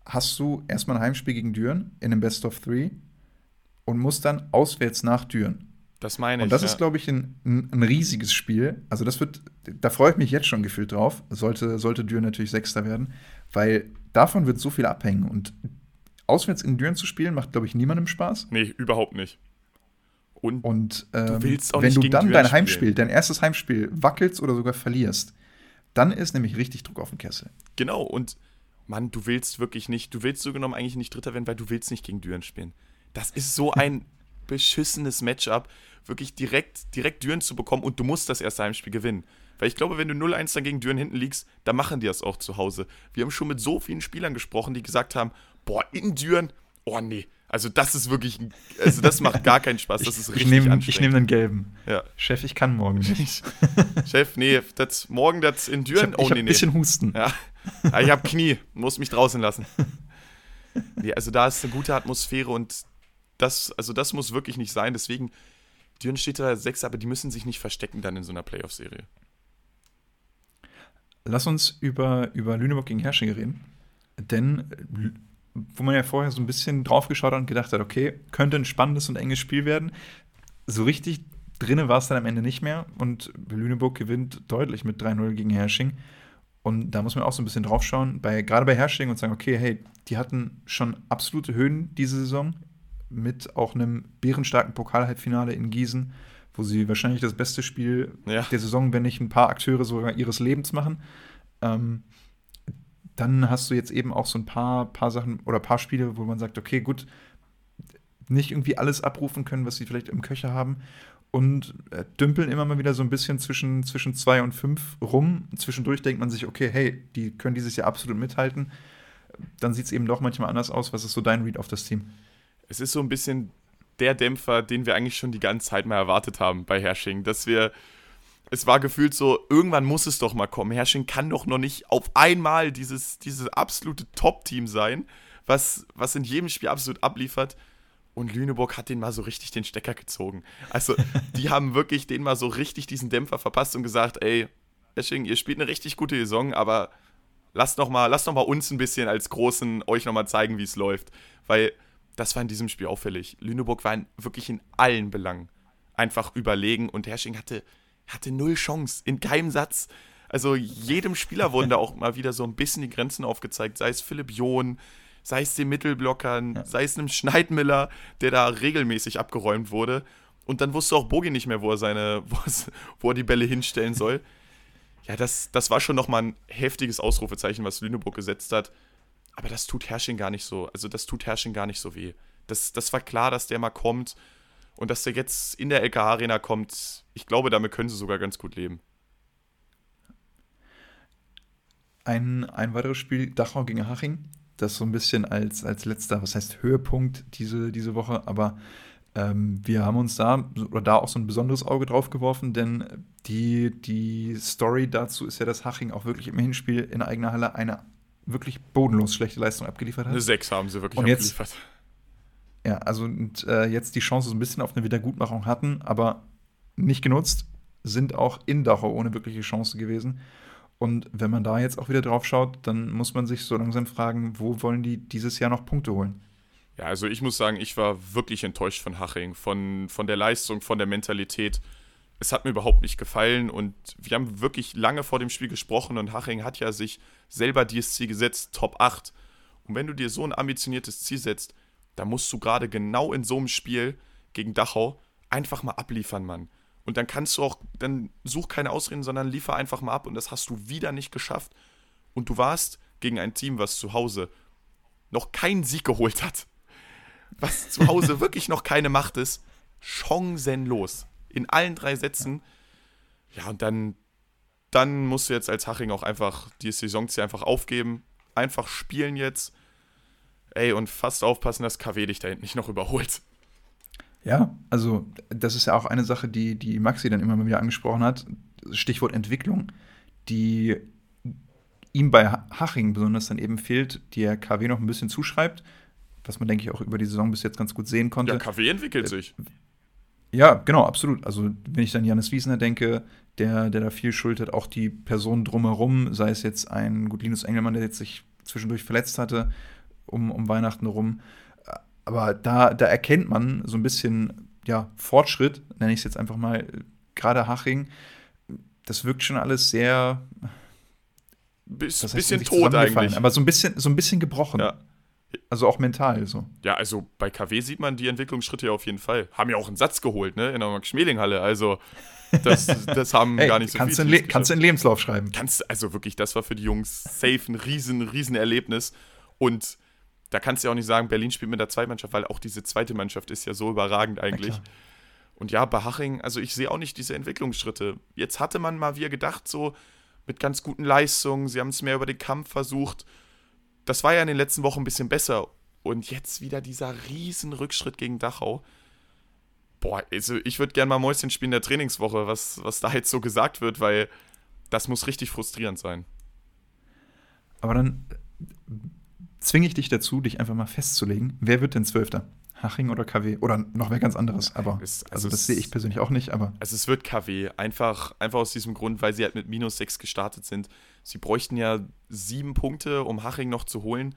hast du erstmal ein Heimspiel gegen Düren in einem Best of Three und musst dann auswärts nach Düren. Das meine ich. Und das ja. ist, glaube ich, ein, ein, riesiges Spiel. Also, das wird, da freue ich mich jetzt schon gefühlt drauf. Sollte, sollte Düren natürlich Sechster werden, weil davon wird so viel abhängen. Und auswärts in Düren zu spielen, macht, glaube ich, niemandem Spaß. Nee, überhaupt nicht. Und, und ähm, wenn du dann dein Heimspiel, dein erstes Heimspiel wackelst oder sogar verlierst, dann ist nämlich richtig Druck auf dem Kessel. Genau, und Mann, du willst wirklich nicht, du willst so genommen eigentlich nicht Dritter werden, weil du willst nicht gegen Düren spielen. Das ist so ein beschissenes Matchup, wirklich direkt, direkt Düren zu bekommen und du musst das erste Heimspiel gewinnen. Weil ich glaube, wenn du 0-1 dann gegen Düren hinten liegst, dann machen die das auch zu Hause. Wir haben schon mit so vielen Spielern gesprochen, die gesagt haben, boah, in Düren, oh nee, also das ist wirklich, also das macht gar keinen Spaß, das ist richtig ich nehm, anstrengend. Ich nehme den gelben. Ja. Chef, ich kann morgen nicht. Chef, nee, das, morgen das in Düren, ich hab, oh nee, nee. ein bisschen Husten. Ja. Ja ich habe Knie, muss mich draußen lassen. Nee, also da ist eine gute Atmosphäre und das, also das muss wirklich nicht sein. Deswegen, Düren steht da sechs, aber die müssen sich nicht verstecken dann in so einer Playoff-Serie. Lass uns über, über Lüneburg gegen Hersching reden. Denn, wo man ja vorher so ein bisschen drauf geschaut hat und gedacht hat, okay, könnte ein spannendes und enges Spiel werden. So richtig drinne war es dann am Ende nicht mehr und Lüneburg gewinnt deutlich mit 3-0 gegen Hersching. Und da muss man auch so ein bisschen drauf schauen, bei, gerade bei Hersching und sagen, okay, hey, die hatten schon absolute Höhen diese Saison mit auch einem bärenstarken Pokalhalbfinale in Gießen, wo sie wahrscheinlich das beste Spiel ja. der Saison, wenn nicht ein paar Akteure sogar ihres Lebens machen. Ähm, dann hast du jetzt eben auch so ein paar, paar Sachen oder paar Spiele, wo man sagt, okay, gut, nicht irgendwie alles abrufen können, was sie vielleicht im Köcher haben. Und äh, dümpeln immer mal wieder so ein bisschen zwischen, zwischen zwei und fünf rum. Zwischendurch denkt man sich, okay, hey, die können dieses Jahr absolut mithalten. Dann sieht es eben doch manchmal anders aus. Was ist so dein Read auf das Team? es ist so ein bisschen der Dämpfer, den wir eigentlich schon die ganze Zeit mal erwartet haben bei Hersching, dass wir es war gefühlt so, irgendwann muss es doch mal kommen. Hersching kann doch noch nicht auf einmal dieses, dieses absolute Top-Team sein, was, was in jedem Spiel absolut abliefert. Und Lüneburg hat den mal so richtig den Stecker gezogen. Also, die haben wirklich den mal so richtig diesen Dämpfer verpasst und gesagt, ey, Hersching, ihr spielt eine richtig gute Saison, aber lasst noch mal, lasst noch mal uns ein bisschen als Großen euch noch mal zeigen, wie es läuft. Weil das war in diesem Spiel auffällig. Lüneburg war in, wirklich in allen Belangen einfach überlegen und Hersching hatte, hatte null Chance, in keinem Satz. Also jedem Spieler wurden da auch mal wieder so ein bisschen die Grenzen aufgezeigt, sei es Philipp John, sei es den Mittelblockern, ja. sei es einem Schneidmiller, der da regelmäßig abgeräumt wurde. Und dann wusste auch Bogi nicht mehr, wo er seine, wo er die Bälle hinstellen soll. Ja, das, das war schon nochmal ein heftiges Ausrufezeichen, was Lüneburg gesetzt hat. Aber das tut Herrsching gar nicht so. Also das tut Herrsching gar nicht so weh. Das, das war klar, dass der mal kommt und dass der jetzt in der LKH Arena kommt. Ich glaube, damit können sie sogar ganz gut leben. Ein, ein weiteres Spiel, Dachau gegen Haching. Das so ein bisschen als, als letzter, was heißt Höhepunkt diese, diese Woche, aber ähm, wir haben uns da oder da auch so ein besonderes Auge drauf geworfen, denn die, die Story dazu ist ja, dass Haching auch wirklich im Hinspiel in eigener Halle eine wirklich bodenlos schlechte Leistung abgeliefert hat. Eine 6 haben sie wirklich und abgeliefert. Jetzt, ja, also und, äh, jetzt die Chance so ein bisschen auf eine Wiedergutmachung hatten, aber nicht genutzt, sind auch in Dachau ohne wirkliche Chance gewesen. Und wenn man da jetzt auch wieder drauf schaut, dann muss man sich so langsam fragen, wo wollen die dieses Jahr noch Punkte holen? Ja, also ich muss sagen, ich war wirklich enttäuscht von Haching, von, von der Leistung, von der Mentalität. Es hat mir überhaupt nicht gefallen und wir haben wirklich lange vor dem Spiel gesprochen und Haching hat ja sich selber dieses Ziel gesetzt, Top 8. Und wenn du dir so ein ambitioniertes Ziel setzt, da musst du gerade genau in so einem Spiel gegen Dachau einfach mal abliefern, Mann. Und dann kannst du auch, dann such keine Ausreden, sondern liefer einfach mal ab. Und das hast du wieder nicht geschafft. Und du warst gegen ein Team, was zu Hause noch keinen Sieg geholt hat. Was zu Hause wirklich noch keine Macht ist. Chancenlos. In allen drei Sätzen. Ja, und dann, dann musst du jetzt als Haching auch einfach die Saisonziel einfach aufgeben. Einfach spielen jetzt Ey, und fast aufpassen, dass KW dich da hinten nicht noch überholt. Ja, also das ist ja auch eine Sache, die, die Maxi dann immer mal wieder angesprochen hat. Stichwort Entwicklung, die ihm bei Haching besonders dann eben fehlt, die er KW noch ein bisschen zuschreibt, was man, denke ich, auch über die Saison bis jetzt ganz gut sehen konnte. Ja, KW entwickelt äh, sich. Ja, genau, absolut. Also, wenn ich dann Janis Wiesner denke, der, der da viel schuldet, auch die Personen drumherum, sei es jetzt ein gut Linus Engelmann, der jetzt sich zwischendurch verletzt hatte, um, um Weihnachten rum. Aber da, da erkennt man so ein bisschen ja, Fortschritt, nenne ich es jetzt einfach mal, gerade Haching. Das wirkt schon alles sehr. Biss, bisschen tot eigentlich. Aber so ein bisschen, so ein bisschen gebrochen. Ja. Also auch mental so. Ja, also bei KW sieht man die Entwicklungsschritte ja auf jeden Fall. Haben ja auch einen Satz geholt, ne? In der Max-Schmeling-Halle. Also, das, das haben Ey, gar nicht so kannst viel. Du kannst du einen Lebenslauf schreiben. Kannst, also wirklich, das war für die Jungs safe ein riesen, riesen Erlebnis. Und da kannst du ja auch nicht sagen, Berlin spielt mit der Zweitmannschaft, weil auch diese zweite Mannschaft ist ja so überragend eigentlich. Ja, und ja, bei Haching, also ich sehe auch nicht diese Entwicklungsschritte. Jetzt hatte man mal wieder gedacht, so mit ganz guten Leistungen, sie haben es mehr über den Kampf versucht. Das war ja in den letzten Wochen ein bisschen besser. Und jetzt wieder dieser riesen Rückschritt gegen Dachau. Boah, also ich würde gerne mal Mäuschen spielen in der Trainingswoche, was, was da jetzt so gesagt wird, weil das muss richtig frustrierend sein. Aber dann zwinge ich dich dazu, dich einfach mal festzulegen, wer wird denn Zwölfter? Haching oder KW? Oder noch wer ganz anderes. Aber es, also, also das sehe ich persönlich auch nicht. Aber also es wird KW. Einfach, einfach aus diesem Grund, weil sie halt mit minus 6 gestartet sind. Sie bräuchten ja sieben Punkte, um Haching noch zu holen.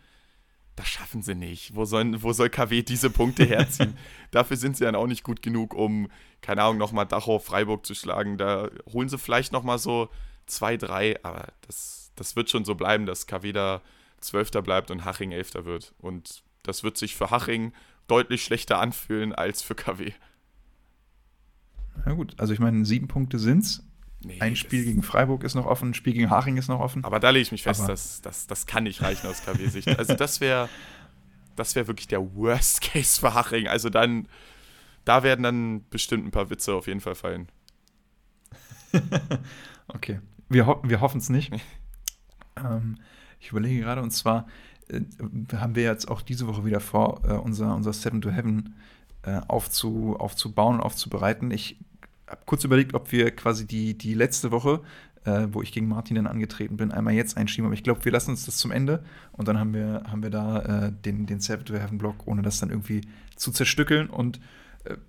Das schaffen sie nicht. Wo, sollen, wo soll KW diese Punkte herziehen? Dafür sind sie dann auch nicht gut genug, um, keine Ahnung, nochmal Dachau, Freiburg zu schlagen. Da holen sie vielleicht nochmal so zwei, drei. Aber das, das wird schon so bleiben, dass KW da Zwölfter bleibt und Haching Elfter wird. Und das wird sich für Haching deutlich schlechter anfühlen als für KW. Na gut, also ich meine, sieben Punkte sind's. Nee, ein Spiel gegen Freiburg ist noch offen, ein Spiel gegen Haching ist noch offen. Aber da lege ich mich fest, das, das, das kann nicht reichen aus KW-Sicht. Also das wäre das wär wirklich der Worst Case für Haching. Also dann, da werden dann bestimmt ein paar Witze auf jeden Fall fallen. okay, wir, ho wir hoffen es nicht. ähm, ich überlege gerade, und zwar äh, haben wir jetzt auch diese Woche wieder vor, äh, unser, unser Seven to Heaven äh, aufzu, aufzubauen und aufzubereiten. Ich habe kurz überlegt, ob wir quasi die, die letzte Woche, äh, wo ich gegen Martin dann angetreten bin, einmal jetzt einschieben. Aber ich glaube, wir lassen uns das zum Ende und dann haben wir, haben wir da äh, den, den Seven to Heaven Block, ohne das dann irgendwie zu zerstückeln und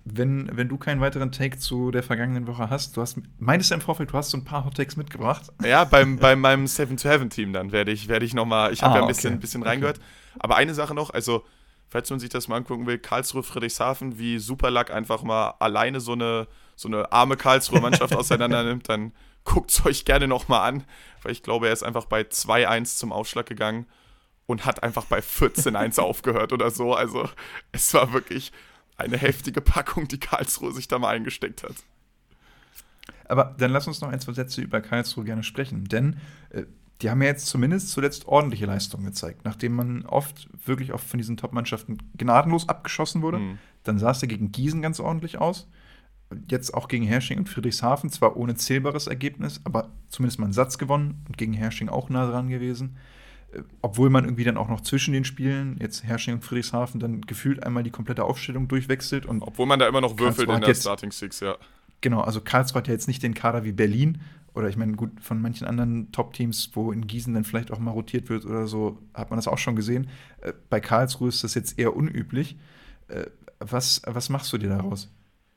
wenn, wenn du keinen weiteren Take zu der vergangenen Woche hast, du hast, meintest du im Vorfeld, du hast so ein paar Hot Takes mitgebracht? Ja, beim, bei meinem Seven to Heaven Team dann werde ich, werde ich nochmal, ich habe ah, ja ein bisschen, okay. bisschen reingehört. Okay. Aber eine Sache noch, also, falls man sich das mal angucken will, Karlsruhe, Friedrichshafen, wie Superlack einfach mal alleine so eine, so eine arme Karlsruher Mannschaft auseinander nimmt, dann guckt es euch gerne nochmal an, weil ich glaube, er ist einfach bei 2-1 zum Aufschlag gegangen und hat einfach bei 14-1 aufgehört oder so. Also, es war wirklich eine heftige Packung, die Karlsruhe sich da mal eingesteckt hat. Aber dann lass uns noch ein, zwei Sätze über Karlsruhe gerne sprechen, denn äh, die haben ja jetzt zumindest zuletzt ordentliche Leistungen gezeigt. Nachdem man oft, wirklich oft von diesen Top-Mannschaften gnadenlos abgeschossen wurde, mhm. dann sah es ja gegen Gießen ganz ordentlich aus. Jetzt auch gegen Hersching und Friedrichshafen, zwar ohne zählbares Ergebnis, aber zumindest mal einen Satz gewonnen und gegen Hersching auch nah dran gewesen. Obwohl man irgendwie dann auch noch zwischen den Spielen, jetzt Hersching und Friedrichshafen, dann gefühlt einmal die komplette Aufstellung durchwechselt. Und Obwohl man da immer noch würfelt in der jetzt, Starting Six, ja. Genau, also Karlsruhe hat ja jetzt nicht den Kader wie Berlin, oder ich meine, gut, von manchen anderen Top-Teams, wo in Gießen dann vielleicht auch mal rotiert wird oder so, hat man das auch schon gesehen. Äh, bei Karlsruhe ist das jetzt eher unüblich. Äh, was, was machst du dir daraus?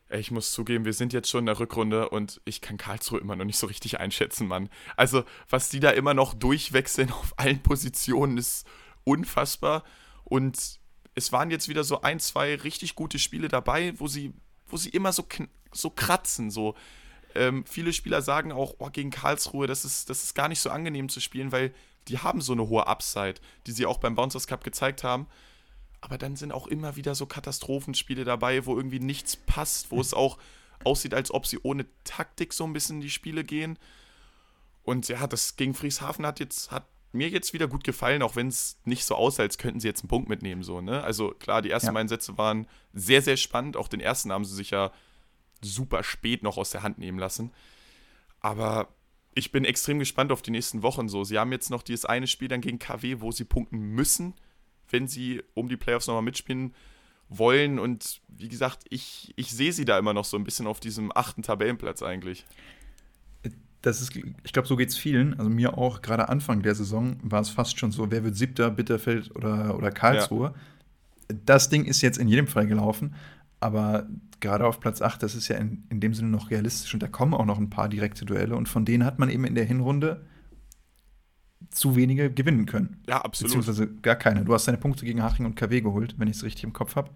Ich muss zugeben, wir sind jetzt schon in der Rückrunde und ich kann Karlsruhe immer noch nicht so richtig einschätzen, Mann. Also, was die da immer noch durchwechseln auf allen Positionen, ist unfassbar. Und es waren jetzt wieder so ein, zwei richtig gute Spiele dabei, wo sie, wo sie immer so, so kratzen, so ähm, viele Spieler sagen auch, oh, gegen Karlsruhe, das ist, das ist gar nicht so angenehm zu spielen, weil die haben so eine hohe Upside, die sie auch beim Bouncers Cup gezeigt haben. Aber dann sind auch immer wieder so Katastrophenspiele dabei, wo irgendwie nichts passt, wo es auch aussieht, als ob sie ohne Taktik so ein bisschen in die Spiele gehen. Und ja, das gegen Frieshafen hat jetzt, hat mir jetzt wieder gut gefallen, auch wenn es nicht so aussah, als könnten sie jetzt einen Punkt mitnehmen. So, ne? Also klar, die ersten ja. Einsätze waren sehr, sehr spannend. Auch den ersten haben sie sich ja super spät noch aus der Hand nehmen lassen. Aber ich bin extrem gespannt auf die nächsten Wochen so. Sie haben jetzt noch dieses eine Spiel dann gegen KW, wo sie punkten müssen, wenn sie um die Playoffs nochmal mitspielen wollen. Und wie gesagt, ich, ich sehe sie da immer noch so ein bisschen auf diesem achten Tabellenplatz eigentlich. Das ist, ich glaube, so geht es vielen. Also mir auch, gerade Anfang der Saison war es fast schon so, wer wird siebter, Bitterfeld oder, oder Karlsruhe. Ja. Das Ding ist jetzt in jedem Fall gelaufen. Aber gerade auf Platz 8, das ist ja in, in dem Sinne noch realistisch und da kommen auch noch ein paar direkte Duelle und von denen hat man eben in der Hinrunde zu wenige gewinnen können. Ja, absolut. Beziehungsweise gar keine. Du hast deine Punkte gegen Haching und KW geholt, wenn ich es richtig im Kopf habe.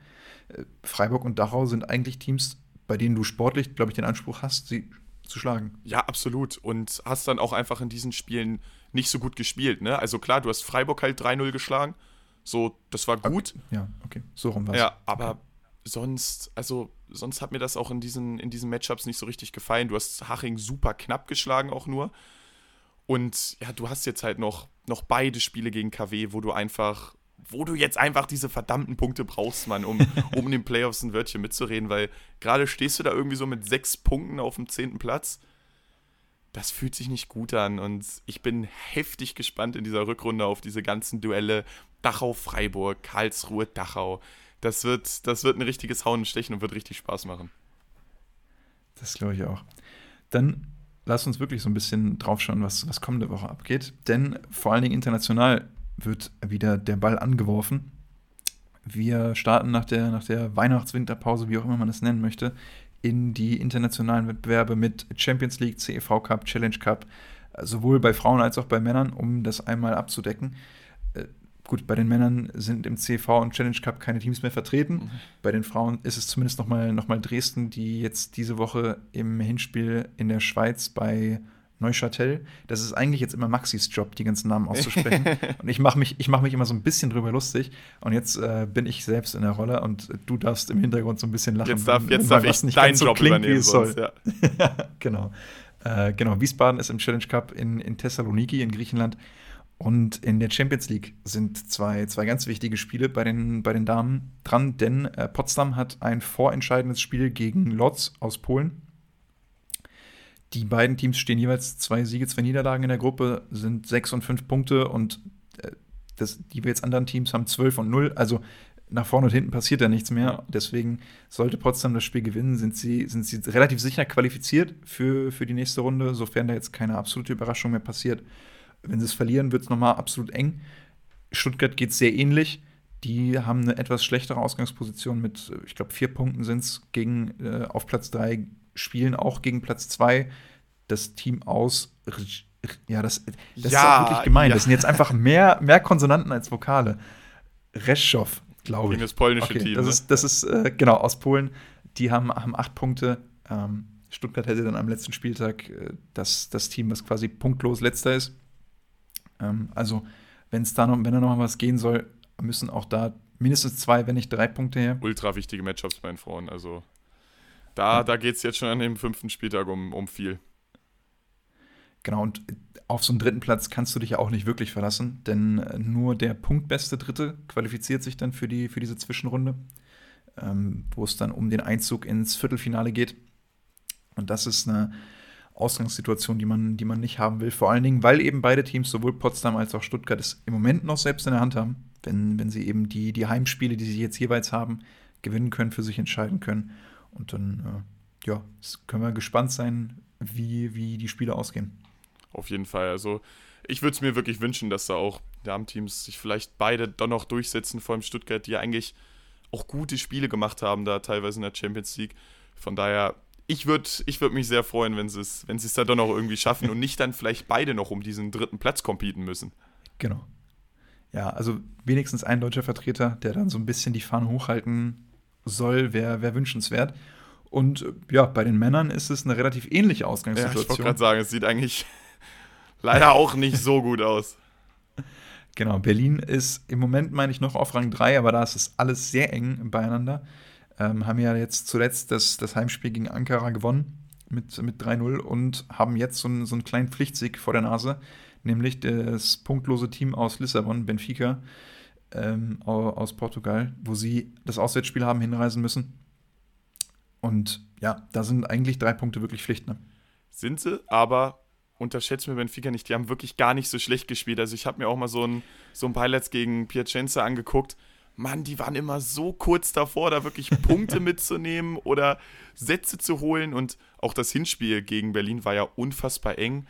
Äh, Freiburg und Dachau sind eigentlich Teams, bei denen du sportlich, glaube ich, den Anspruch hast, sie zu schlagen. Ja, absolut. Und hast dann auch einfach in diesen Spielen nicht so gut gespielt. Ne? Also klar, du hast Freiburg halt 3-0 geschlagen. So, das war gut. Okay. Ja, okay. So rum war es. Ja, aber okay sonst, also sonst hat mir das auch in diesen, in diesen Matchups nicht so richtig gefallen. Du hast Haching super knapp geschlagen auch nur. Und ja, du hast jetzt halt noch, noch beide Spiele gegen KW, wo du einfach, wo du jetzt einfach diese verdammten Punkte brauchst, Mann, um, um in den Playoffs ein Wörtchen mitzureden, weil gerade stehst du da irgendwie so mit sechs Punkten auf dem zehnten Platz. Das fühlt sich nicht gut an und ich bin heftig gespannt in dieser Rückrunde auf diese ganzen Duelle. Dachau-Freiburg, Karlsruhe-Dachau das wird, das wird ein richtiges Hauen und Stechen und wird richtig Spaß machen. Das glaube ich auch. Dann lass uns wirklich so ein bisschen draufschauen, was, was kommende Woche abgeht. Denn vor allen Dingen international wird wieder der Ball angeworfen. Wir starten nach der, nach der Weihnachts-Winterpause, wie auch immer man es nennen möchte, in die internationalen Wettbewerbe mit Champions League, CEV Cup, Challenge Cup, sowohl bei Frauen als auch bei Männern, um das einmal abzudecken. Gut, bei den Männern sind im CV und Challenge Cup keine Teams mehr vertreten. Mhm. Bei den Frauen ist es zumindest nochmal noch mal Dresden, die jetzt diese Woche im Hinspiel in der Schweiz bei Neuchâtel. Das ist eigentlich jetzt immer Maxis Job, die ganzen Namen auszusprechen. und ich mache mich, mach mich immer so ein bisschen drüber lustig. Und jetzt äh, bin ich selbst in der Rolle und du darfst im Hintergrund so ein bisschen lachen. Jetzt darf, jetzt darf ich deinen so Job klingt, übernehmen. Sonst, ja. genau. Äh, genau. Wiesbaden ist im Challenge Cup in, in Thessaloniki in Griechenland. Und in der Champions League sind zwei, zwei ganz wichtige Spiele bei den, bei den Damen dran, denn äh, Potsdam hat ein vorentscheidendes Spiel gegen Lodz aus Polen. Die beiden Teams stehen jeweils zwei Siege, zwei Niederlagen in der Gruppe, sind sechs und fünf Punkte und äh, das, die jetzt anderen Teams haben zwölf und null. Also nach vorne und hinten passiert da nichts mehr. Deswegen sollte Potsdam das Spiel gewinnen, sind sie, sind sie relativ sicher qualifiziert für, für die nächste Runde, sofern da jetzt keine absolute Überraschung mehr passiert. Wenn sie es verlieren, wird es nochmal absolut eng. Stuttgart geht sehr ähnlich. Die haben eine etwas schlechtere Ausgangsposition mit, ich glaube, vier Punkten sind es gegen äh, auf Platz drei, spielen auch gegen Platz zwei. Das Team aus, ja, das, das ja, ist auch wirklich gemein. Ja. Das sind jetzt einfach mehr, mehr Konsonanten als Vokale. Reschow, glaube ich. Gegen das polnische okay, Team. Das ne? ist, das ist äh, genau, aus Polen. Die haben, haben acht Punkte. Ähm, Stuttgart hätte dann am letzten Spieltag äh, das, das Team, was quasi punktlos letzter ist. Ähm, also, wenn es da noch, wenn da noch mal was gehen soll, müssen auch da mindestens zwei, wenn nicht drei Punkte her. Ultra wichtige Matchups bei den Frauen. Also da, ja. da geht es jetzt schon an dem fünften Spieltag um, um viel. genau, und auf so einen dritten Platz kannst du dich ja auch nicht wirklich verlassen, denn äh, nur der punktbeste Dritte qualifiziert sich dann für, die, für diese Zwischenrunde, ähm, wo es dann um den Einzug ins Viertelfinale geht. Und das ist eine Ausgangssituation, die man, die man nicht haben will. Vor allen Dingen, weil eben beide Teams, sowohl Potsdam als auch Stuttgart, es im Moment noch selbst in der Hand haben, wenn, wenn sie eben die, die Heimspiele, die sie jetzt jeweils haben, gewinnen können, für sich entscheiden können. Und dann, äh, ja, können wir gespannt sein, wie, wie die Spiele ausgehen. Auf jeden Fall. Also ich würde es mir wirklich wünschen, dass da auch Damenteams sich vielleicht beide doch noch durchsetzen, vor allem Stuttgart, die ja eigentlich auch gute Spiele gemacht haben, da teilweise in der Champions League. Von daher, ich würde ich würd mich sehr freuen, wenn sie es wenn da doch noch irgendwie schaffen und nicht dann vielleicht beide noch um diesen dritten Platz competen müssen. Genau. Ja, also wenigstens ein deutscher Vertreter, der dann so ein bisschen die Fahne hochhalten soll, wäre wär wünschenswert. Und ja, bei den Männern ist es eine relativ ähnliche Ausgangssituation. Ja, ich wollte gerade sagen, es sieht eigentlich leider auch nicht so gut aus. Genau, Berlin ist im Moment, meine ich, noch auf Rang 3, aber da ist es alles sehr eng beieinander. Ähm, haben ja jetzt zuletzt das, das Heimspiel gegen Ankara gewonnen mit, mit 3-0 und haben jetzt so einen, so einen kleinen Pflichtsieg vor der Nase, nämlich das punktlose Team aus Lissabon, Benfica, ähm, aus Portugal, wo sie das Auswärtsspiel haben hinreisen müssen. Und ja, da sind eigentlich drei Punkte wirklich Pflicht. Ne? Sind sie, aber unterschätzt mir Benfica nicht. Die haben wirklich gar nicht so schlecht gespielt. Also ich habe mir auch mal so ein, so ein Highlights gegen Piacenza angeguckt. Mann, die waren immer so kurz davor, da wirklich Punkte mitzunehmen oder Sätze zu holen. Und auch das Hinspiel gegen Berlin war ja unfassbar eng.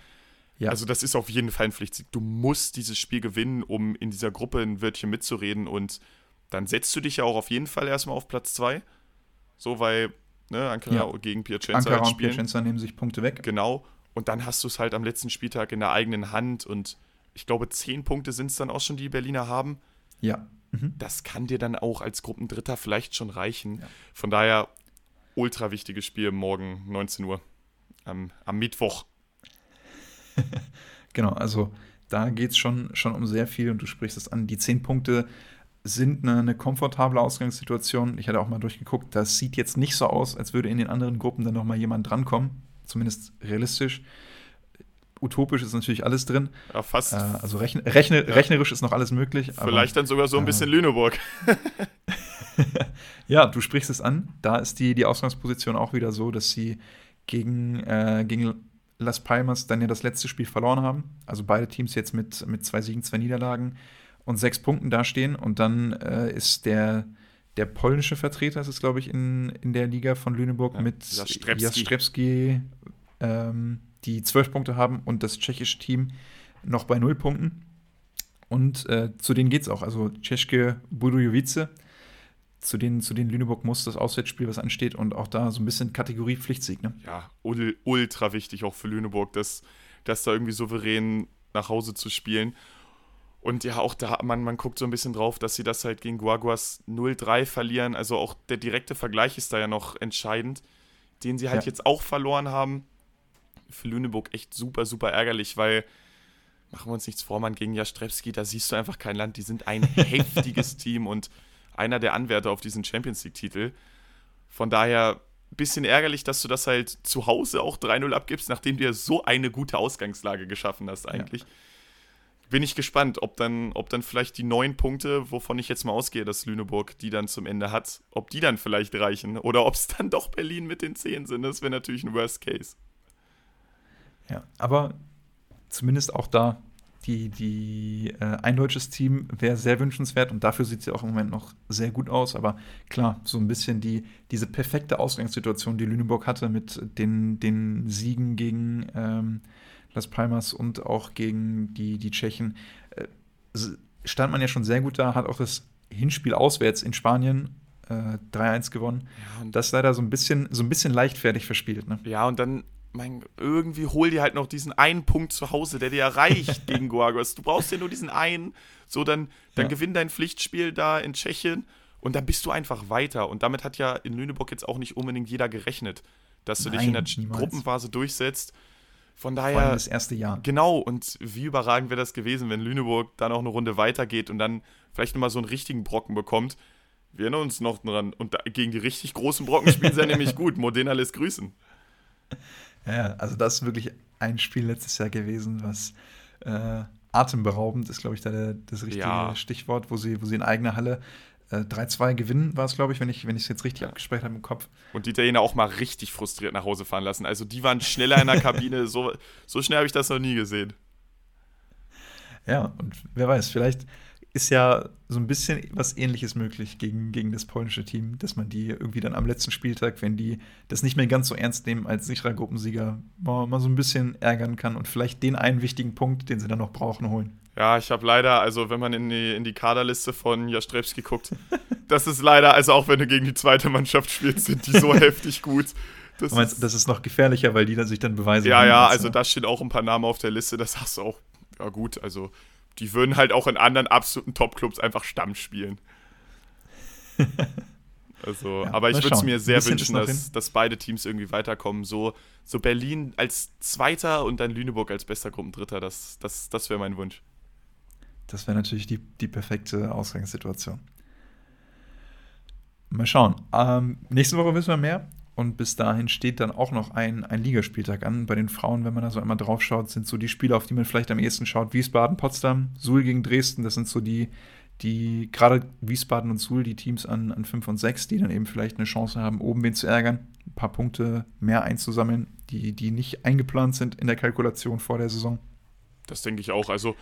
Ja. Also das ist auf jeden Fall ein Pflichtsieg. Du musst dieses Spiel gewinnen, um in dieser Gruppe ein Wörtchen mitzureden. Und dann setzt du dich ja auch auf jeden Fall erstmal auf Platz 2. So, weil ne, Ankara ja. gegen Piacenza Ankara halt und Piacenza nehmen sich Punkte weg. Genau. Und dann hast du es halt am letzten Spieltag in der eigenen Hand und ich glaube, zehn Punkte sind es dann auch schon, die Berliner haben. Ja. Mhm. Das kann dir dann auch als Gruppendritter vielleicht schon reichen. Ja. Von daher, ultra wichtiges Spiel morgen 19 Uhr am, am Mittwoch. genau, also da geht es schon, schon um sehr viel und du sprichst es an. Die zehn Punkte sind eine, eine, komfortable Ausgangssituation. Ich hatte auch mal durchgeguckt, das sieht jetzt nicht so aus, als würde in den anderen Gruppen dann nochmal jemand drankommen zumindest realistisch. Utopisch ist natürlich alles drin. Ja, fast. Äh, also rechne, rechne, ja. rechnerisch ist noch alles möglich. Vielleicht aber, dann sogar so ein bisschen äh, Lüneburg. ja, du sprichst es an. Da ist die, die Ausgangsposition auch wieder so, dass sie gegen, äh, gegen Las Palmas dann ja das letzte Spiel verloren haben. Also beide Teams jetzt mit, mit zwei Siegen, zwei Niederlagen und sechs Punkten dastehen. Und dann äh, ist der, der polnische Vertreter, das ist glaube ich in, in der Liga von Lüneburg ja, mit Jastrzewski, ähm, die zwölf Punkte haben und das tschechische Team noch bei null Punkten. Und äh, zu denen geht es auch. Also Czeschke Budojovice, zu denen, zu denen Lüneburg muss das Auswärtsspiel, was ansteht, und auch da so ein bisschen Kategorie Pflichtsieg. Ne? Ja, ultra wichtig auch für Lüneburg, das, das da irgendwie souverän nach Hause zu spielen. Und ja, auch da, man, man guckt so ein bisschen drauf, dass sie das halt gegen Guaguas 0-3 verlieren. Also auch der direkte Vergleich ist da ja noch entscheidend, den sie halt ja. jetzt auch verloren haben. Für Lüneburg echt super, super ärgerlich, weil, machen wir uns nichts vor, man gegen Jastrewski, da siehst du einfach kein Land. Die sind ein heftiges Team und einer der Anwärter auf diesen Champions League-Titel. Von daher ein bisschen ärgerlich, dass du das halt zu Hause auch 3-0 abgibst, nachdem du ja so eine gute Ausgangslage geschaffen hast eigentlich. Ja bin ich gespannt, ob dann, ob dann vielleicht die neun Punkte, wovon ich jetzt mal ausgehe, dass Lüneburg die dann zum Ende hat, ob die dann vielleicht reichen oder ob es dann doch Berlin mit den zehn sind. Das wäre natürlich ein Worst Case. Ja, aber zumindest auch da, die, die, äh, ein deutsches Team wäre sehr wünschenswert und dafür sieht sie auch im Moment noch sehr gut aus. Aber klar, so ein bisschen die, diese perfekte Ausgangssituation, die Lüneburg hatte mit den, den Siegen gegen. Ähm, Las Palmas und auch gegen die, die Tschechen, äh, stand man ja schon sehr gut da, hat auch das Hinspiel auswärts in Spanien äh, 3-1 gewonnen. Ja, das leider so ein bisschen, so ein bisschen leichtfertig verspielt. Ne? Ja, und dann, mein, irgendwie hol dir halt noch diesen einen Punkt zu Hause, der dir erreicht gegen Guagos. Du brauchst ja nur diesen einen, so dann, dann ja. gewinn dein Pflichtspiel da in Tschechien und dann bist du einfach weiter. Und damit hat ja in Lüneburg jetzt auch nicht unbedingt jeder gerechnet, dass du Nein, dich in der niemals. Gruppenphase durchsetzt. Von daher. Vor das erste Jahr. Genau, und wie überragend wäre das gewesen, wenn Lüneburg dann auch eine Runde weitergeht und dann vielleicht nochmal so einen richtigen Brocken bekommt. Wir erinnern uns noch dran. Und da, gegen die richtig großen Brocken spielen sie ja nämlich gut. Modena lässt grüßen. Ja, also das ist wirklich ein Spiel letztes Jahr gewesen, was äh, atemberaubend ist, glaube ich, da der, das richtige ja. Stichwort, wo sie, wo sie in eigener Halle äh, 3-2 gewinnen, war es, glaube ich, wenn ich es jetzt richtig ja. abgespeichert habe im Kopf. Und die Italiener auch mal richtig frustriert nach Hause fahren lassen. Also die waren schneller in der Kabine, so, so schnell habe ich das noch nie gesehen. Ja, und wer weiß, vielleicht ist ja so ein bisschen was ähnliches möglich gegen, gegen das polnische Team, dass man die irgendwie dann am letzten Spieltag, wenn die das nicht mehr ganz so ernst nehmen als sicherer Gruppensieger, mal, mal so ein bisschen ärgern kann und vielleicht den einen wichtigen Punkt, den sie dann noch brauchen, holen. Ja, ich habe leider, also wenn man in die, in die Kaderliste von Jastrebski guckt, das ist leider, also auch wenn du gegen die zweite Mannschaft spielst, sind die so heftig gut. Das, meinst, ist, das ist noch gefährlicher, weil die dann sich dann beweisen. Ja, ja, also da stehen auch ein paar Namen auf der Liste, das hast du auch, ja gut, also die würden halt auch in anderen absoluten Top-Clubs einfach Stamm spielen. Also, ja, aber ich würde es mir sehr wünschen, dass, dass, beide Teams irgendwie weiterkommen. So, so Berlin als Zweiter und dann Lüneburg als bester Gruppendritter, das, das, das wäre mein Wunsch. Das wäre natürlich die, die perfekte Ausgangssituation. Mal schauen. Ähm, nächste Woche wissen wir mehr. Und bis dahin steht dann auch noch ein, ein Ligaspieltag an. Bei den Frauen, wenn man da so einmal drauf schaut, sind so die Spiele, auf die man vielleicht am ehesten schaut. Wiesbaden, Potsdam, Suhl gegen Dresden. Das sind so die, die gerade Wiesbaden und Suhl, die Teams an, an 5 und 6, die dann eben vielleicht eine Chance haben, oben wen zu ärgern, ein paar Punkte mehr einzusammeln, die, die nicht eingeplant sind in der Kalkulation vor der Saison. Das denke ich auch. Also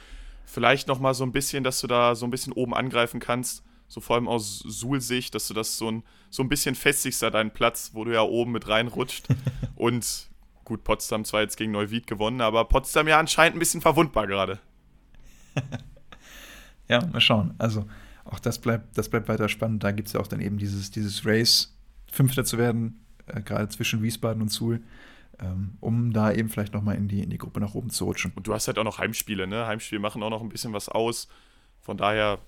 vielleicht noch mal so ein bisschen, dass du da so ein bisschen oben angreifen kannst so vor allem aus Suhl-Sicht, dass du das so ein, so ein bisschen festigst da deinen Platz, wo du ja oben mit reinrutscht. Und gut, Potsdam zwar jetzt gegen Neuwied gewonnen, aber Potsdam ja anscheinend ein bisschen verwundbar gerade. ja, mal schauen. Also auch das bleibt, das bleibt weiter spannend. Da gibt es ja auch dann eben dieses, dieses Race, Fünfter zu werden, äh, gerade zwischen Wiesbaden und Suhl, ähm, um da eben vielleicht nochmal in die, in die Gruppe nach oben zu rutschen. Und du hast halt auch noch Heimspiele, ne? Heimspiele machen auch noch ein bisschen was aus. Von daher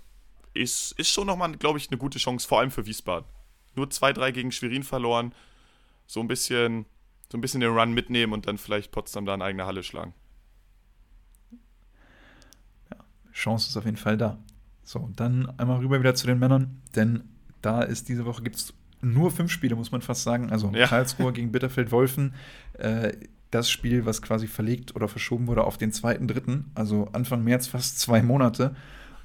ist, ist schon nochmal, glaube ich, eine gute Chance, vor allem für Wiesbaden. Nur 2-3 gegen Schwerin verloren. So ein bisschen, so ein bisschen den Run mitnehmen und dann vielleicht Potsdam da in eigene Halle schlagen. Ja, Chance ist auf jeden Fall da. So, dann einmal rüber wieder zu den Männern, denn da ist diese Woche gibt es nur fünf Spiele, muss man fast sagen. Also ja. Karlsruhe gegen Bitterfeld-Wolfen. Äh, das Spiel, was quasi verlegt oder verschoben wurde auf den 2.3., also Anfang März, fast zwei Monate.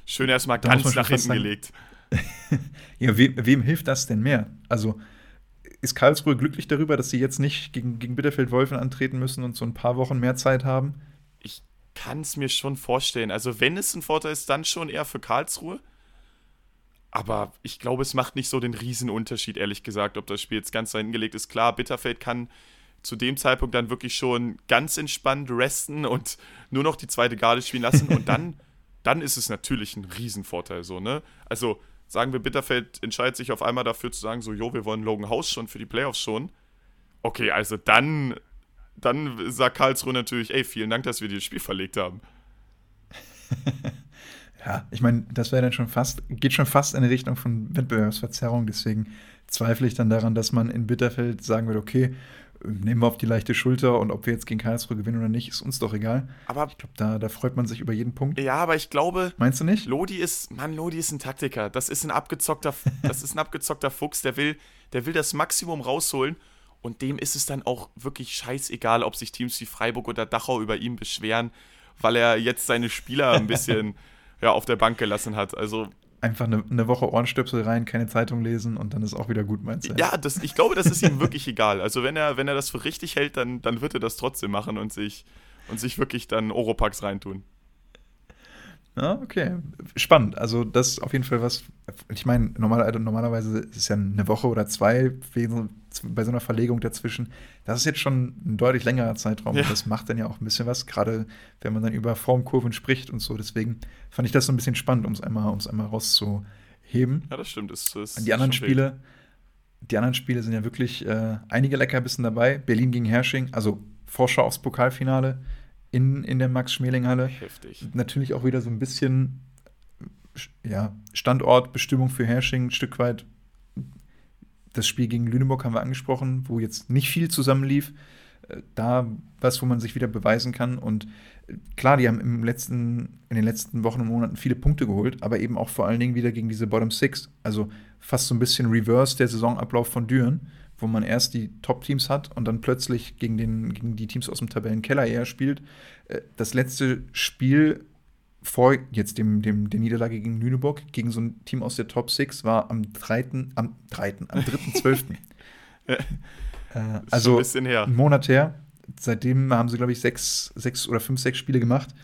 Schön erstmal ganz nach hinten gelegt. ja, we wem hilft das denn mehr? Also ist Karlsruhe glücklich darüber, dass sie jetzt nicht gegen, gegen Bitterfeld-Wolfen antreten müssen und so ein paar Wochen mehr Zeit haben? Ich kann es mir schon vorstellen. Also, wenn es ein Vorteil ist, dann schon eher für Karlsruhe. Aber ich glaube, es macht nicht so den Riesenunterschied, ehrlich gesagt, ob das Spiel jetzt ganz da hinten gelegt ist. Klar, Bitterfeld kann zu dem Zeitpunkt dann wirklich schon ganz entspannt resten und nur noch die zweite Garde spielen lassen und dann dann ist es natürlich ein Riesenvorteil so, ne? Also sagen wir, Bitterfeld entscheidet sich auf einmal dafür zu sagen, so, jo, wir wollen Logan House schon für die Playoffs schon. Okay, also dann, dann sagt Karlsruhe natürlich, ey, vielen Dank, dass wir dieses Spiel verlegt haben. ja, ich meine, das wäre dann schon fast, geht schon fast in die Richtung von Wettbewerbsverzerrung, deswegen zweifle ich dann daran, dass man in Bitterfeld sagen würde, okay, nehmen wir auf die leichte Schulter und ob wir jetzt gegen Karlsruhe gewinnen oder nicht, ist uns doch egal. Aber ich glaube, da, da freut man sich über jeden Punkt. Ja, aber ich glaube. Meinst du nicht? Lodi ist, Mann, Lodi ist ein Taktiker. Das ist ein abgezockter, das ist ein abgezockter Fuchs, der will, der will das Maximum rausholen. Und dem ist es dann auch wirklich scheißegal, ob sich Teams wie Freiburg oder Dachau über ihn beschweren, weil er jetzt seine Spieler ein bisschen ja, auf der Bank gelassen hat. Also einfach eine, eine, Woche Ohrenstöpsel rein, keine Zeitung lesen und dann ist auch wieder gut, meinst du? Ja, das, ich glaube, das ist ihm wirklich egal. Also wenn er, wenn er das für richtig hält, dann, dann wird er das trotzdem machen und sich, und sich wirklich dann Oropax reintun. Ja, okay. Spannend. Also, das ist auf jeden Fall was. Ich meine, normal, also normalerweise ist es ja eine Woche oder zwei bei so einer Verlegung dazwischen. Das ist jetzt schon ein deutlich längerer Zeitraum. Ja. Und das macht dann ja auch ein bisschen was, gerade wenn man dann über Formkurven spricht und so. Deswegen fand ich das so ein bisschen spannend, um es einmal, einmal rauszuheben. Ja, das stimmt. Das, das die anderen Spiele. Die anderen Spiele sind ja wirklich äh, einige Leckerbissen dabei. Berlin gegen Hersching, also Vorschau aufs Pokalfinale in, in der Max-Schmeling-Halle. Heftig. Natürlich auch wieder so ein bisschen ja, Standortbestimmung für Hersching, ein Stück weit. Das Spiel gegen Lüneburg haben wir angesprochen, wo jetzt nicht viel zusammenlief. Äh, da was, wo man sich wieder beweisen kann. Und äh, klar, die haben im letzten, in den letzten Wochen und Monaten viele Punkte geholt, aber eben auch vor allen Dingen wieder gegen diese Bottom Six. Also fast so ein bisschen Reverse der Saisonablauf von Düren wo man erst die Top-Teams hat und dann plötzlich gegen, den, gegen die Teams aus dem Tabellenkeller eher spielt. Äh, das letzte Spiel vor jetzt dem, dem, der Niederlage gegen Lüneburg, gegen so ein Team aus der Top 6, war am 3., am 3., am 3.12. äh, also ein, ein Monat her. Seitdem haben sie, glaube ich, sechs, sechs oder fünf, sechs Spiele gemacht.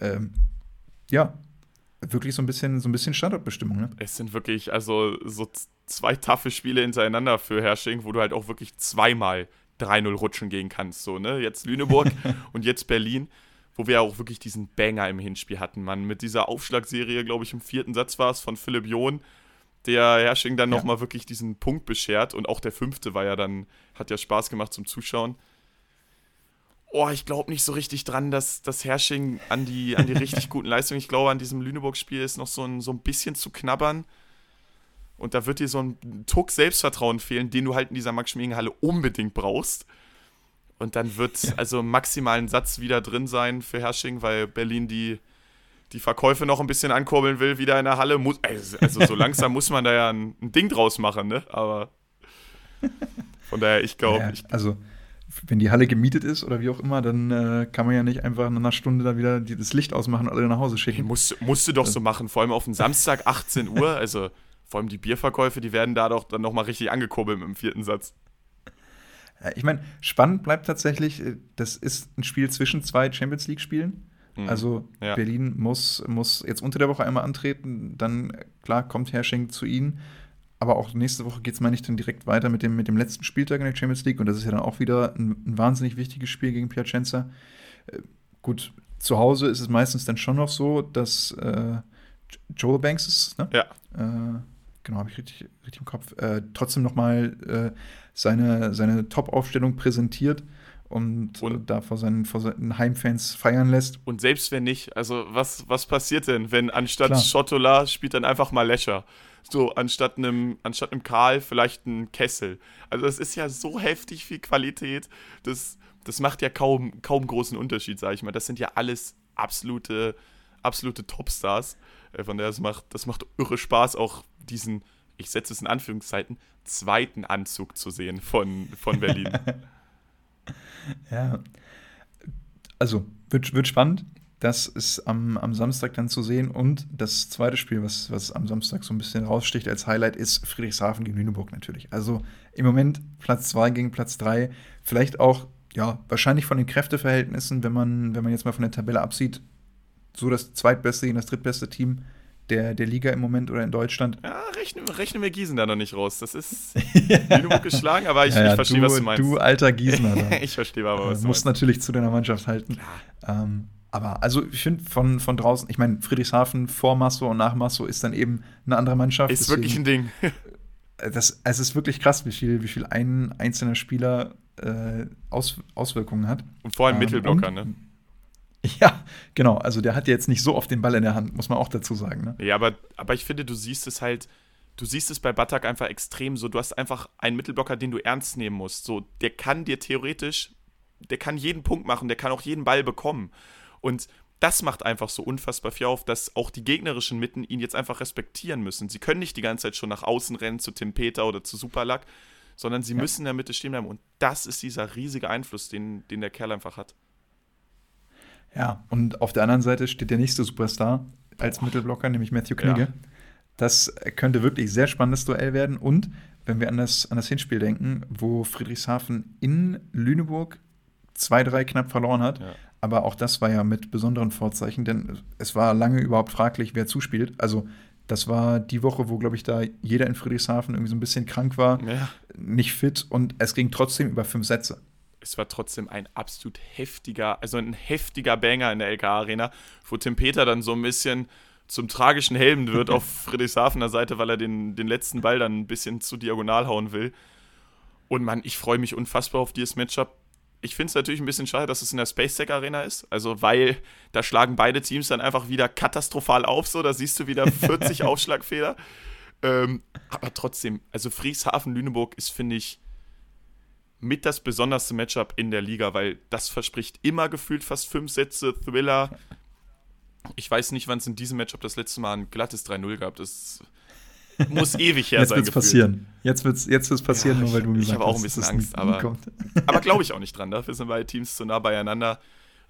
Ähm, ja, wirklich so ein bisschen, so ein bisschen Standortbestimmung, ne? Es sind wirklich, also so zwei taffe Spiele hintereinander für Hersching, wo du halt auch wirklich zweimal 3-0 rutschen gehen kannst. So, ne? Jetzt Lüneburg und jetzt Berlin wo wir auch wirklich diesen Banger im Hinspiel hatten, Mann. Mit dieser Aufschlagserie, glaube ich, im vierten Satz war es von Philipp John, der Hersching dann ja. nochmal wirklich diesen Punkt beschert. Und auch der fünfte war ja dann, hat ja Spaß gemacht zum Zuschauen. Oh, ich glaube nicht so richtig dran, dass das Hersching an die, an die richtig guten Leistungen, ich glaube, an diesem Lüneburg-Spiel ist noch so ein, so ein bisschen zu knabbern. Und da wird dir so ein Tuck Selbstvertrauen fehlen, den du halt in dieser Max-Schmeling-Halle unbedingt brauchst. Und dann wird ja. also maximal ein Satz wieder drin sein für Hersching, weil Berlin die, die Verkäufe noch ein bisschen ankurbeln will, wieder in der Halle. Muss, also, also so langsam muss man da ja ein, ein, Ding draus machen, ne? Aber von daher, ich glaube. Ja, also, wenn die Halle gemietet ist oder wie auch immer, dann äh, kann man ja nicht einfach in einer Stunde da wieder das Licht ausmachen und alle nach Hause schicken. Musst, musst du doch so machen, vor allem auf den Samstag 18 Uhr. Also vor allem die Bierverkäufe, die werden da doch dann nochmal richtig angekurbelt im vierten Satz. Ich meine, spannend bleibt tatsächlich, äh, das ist ein Spiel zwischen zwei Champions League-Spielen. Mhm. Also ja. Berlin muss, muss jetzt unter der Woche einmal antreten, dann klar kommt Hersching zu ihnen. Aber auch nächste Woche geht es, meine ich, dann direkt weiter mit dem, mit dem letzten Spieltag in der Champions League. Und das ist ja dann auch wieder ein, ein wahnsinnig wichtiges Spiel gegen Piacenza. Äh, gut, zu Hause ist es meistens dann schon noch so, dass äh, Joel Banks ist, ne? Ja. Äh, genau, habe ich richtig, richtig im Kopf, äh, trotzdem nochmal äh, seine, seine Top-Aufstellung präsentiert und, und da vor seinen, vor seinen Heimfans feiern lässt. Und selbst wenn nicht, also was, was passiert denn, wenn anstatt Klar. Schottola spielt dann einfach mal Lescher? So, anstatt einem, anstatt einem Karl vielleicht ein Kessel. Also das ist ja so heftig viel Qualität, das, das macht ja kaum, kaum großen Unterschied, sage ich mal. Das sind ja alles absolute, absolute Topstars. Äh, von daher, das macht, das macht irre Spaß, auch diesen, ich setze es in Anführungszeiten, zweiten Anzug zu sehen von, von Berlin. ja. Also, wird, wird spannend. Das ist am, am Samstag dann zu sehen. Und das zweite Spiel, was, was am Samstag so ein bisschen raussticht als Highlight, ist Friedrichshafen gegen Lüneburg natürlich. Also im Moment Platz 2 gegen Platz 3. Vielleicht auch, ja, wahrscheinlich von den Kräfteverhältnissen, wenn man, wenn man jetzt mal von der Tabelle absieht, so das zweitbeste gegen das drittbeste Team der, der Liga im Moment oder in Deutschland. Ja, rechnen, rechnen wir Gießen da noch nicht raus. Das ist Lüneburg geschlagen, aber ich, ja, ich verstehe, was du meinst. Du alter Gießener. ich verstehe aber, was du musst natürlich zu deiner Mannschaft halten. Ähm, aber also ich finde von, von draußen, ich meine, Friedrichshafen vor Masso und nach Masso ist dann eben eine andere Mannschaft. Ist deswegen, wirklich ein Ding. das, es ist wirklich krass, wie viel, wie viel ein einzelner Spieler äh, Aus, Auswirkungen hat. Und vor allem ähm, Mittelblocker, ne? Ja, genau. Also der hat jetzt nicht so oft den Ball in der Hand, muss man auch dazu sagen. Ne? Ja, aber, aber ich finde, du siehst es halt, du siehst es bei Batak einfach extrem so. Du hast einfach einen Mittelblocker, den du ernst nehmen musst. So, der kann dir theoretisch, der kann jeden Punkt machen, der kann auch jeden Ball bekommen. Und das macht einfach so unfassbar viel auf, dass auch die gegnerischen Mitten ihn jetzt einfach respektieren müssen. Sie können nicht die ganze Zeit schon nach außen rennen zu Tim Peter oder zu Superlack, sondern sie ja. müssen in der Mitte stehen bleiben. Und das ist dieser riesige Einfluss, den, den der Kerl einfach hat. Ja, und auf der anderen Seite steht der nächste Superstar als Mittelblocker, nämlich Matthew Knigge. Ja. Das könnte wirklich sehr spannendes Duell werden. Und wenn wir an das, an das Hinspiel denken, wo Friedrichshafen in Lüneburg 2-3 knapp verloren hat, ja. aber auch das war ja mit besonderen Vorzeichen, denn es war lange überhaupt fraglich, wer zuspielt. Also das war die Woche, wo, glaube ich, da jeder in Friedrichshafen irgendwie so ein bisschen krank war, ja. nicht fit und es ging trotzdem über fünf Sätze es war trotzdem ein absolut heftiger, also ein heftiger Banger in der LK Arena, wo Tim Peter dann so ein bisschen zum tragischen Helden wird auf Friedrichshafener Seite, weil er den, den letzten Ball dann ein bisschen zu diagonal hauen will. Und man, ich freue mich unfassbar auf dieses Matchup. Ich finde es natürlich ein bisschen schade, dass es in der SpaceTech Arena ist, also weil da schlagen beide Teams dann einfach wieder katastrophal auf, so, da siehst du wieder 40 Aufschlagfehler. Ähm, aber trotzdem, also Friedrichshafen-Lüneburg ist, finde ich, mit das besonderste Matchup in der Liga, weil das verspricht immer gefühlt fast fünf Sätze, Thriller. Ich weiß nicht, wann es in diesem Matchup das letzte Mal ein glattes 3-0 gab. Das muss ewig her Jetzt sein. Jetzt passieren. Jetzt wird es jetzt wird's passieren, Ja, nur weil du ich- habe auch ein bisschen Angst, aber-. Aber glaube ich auch nicht dran. Dafür sind beide Teams zu nah beieinander.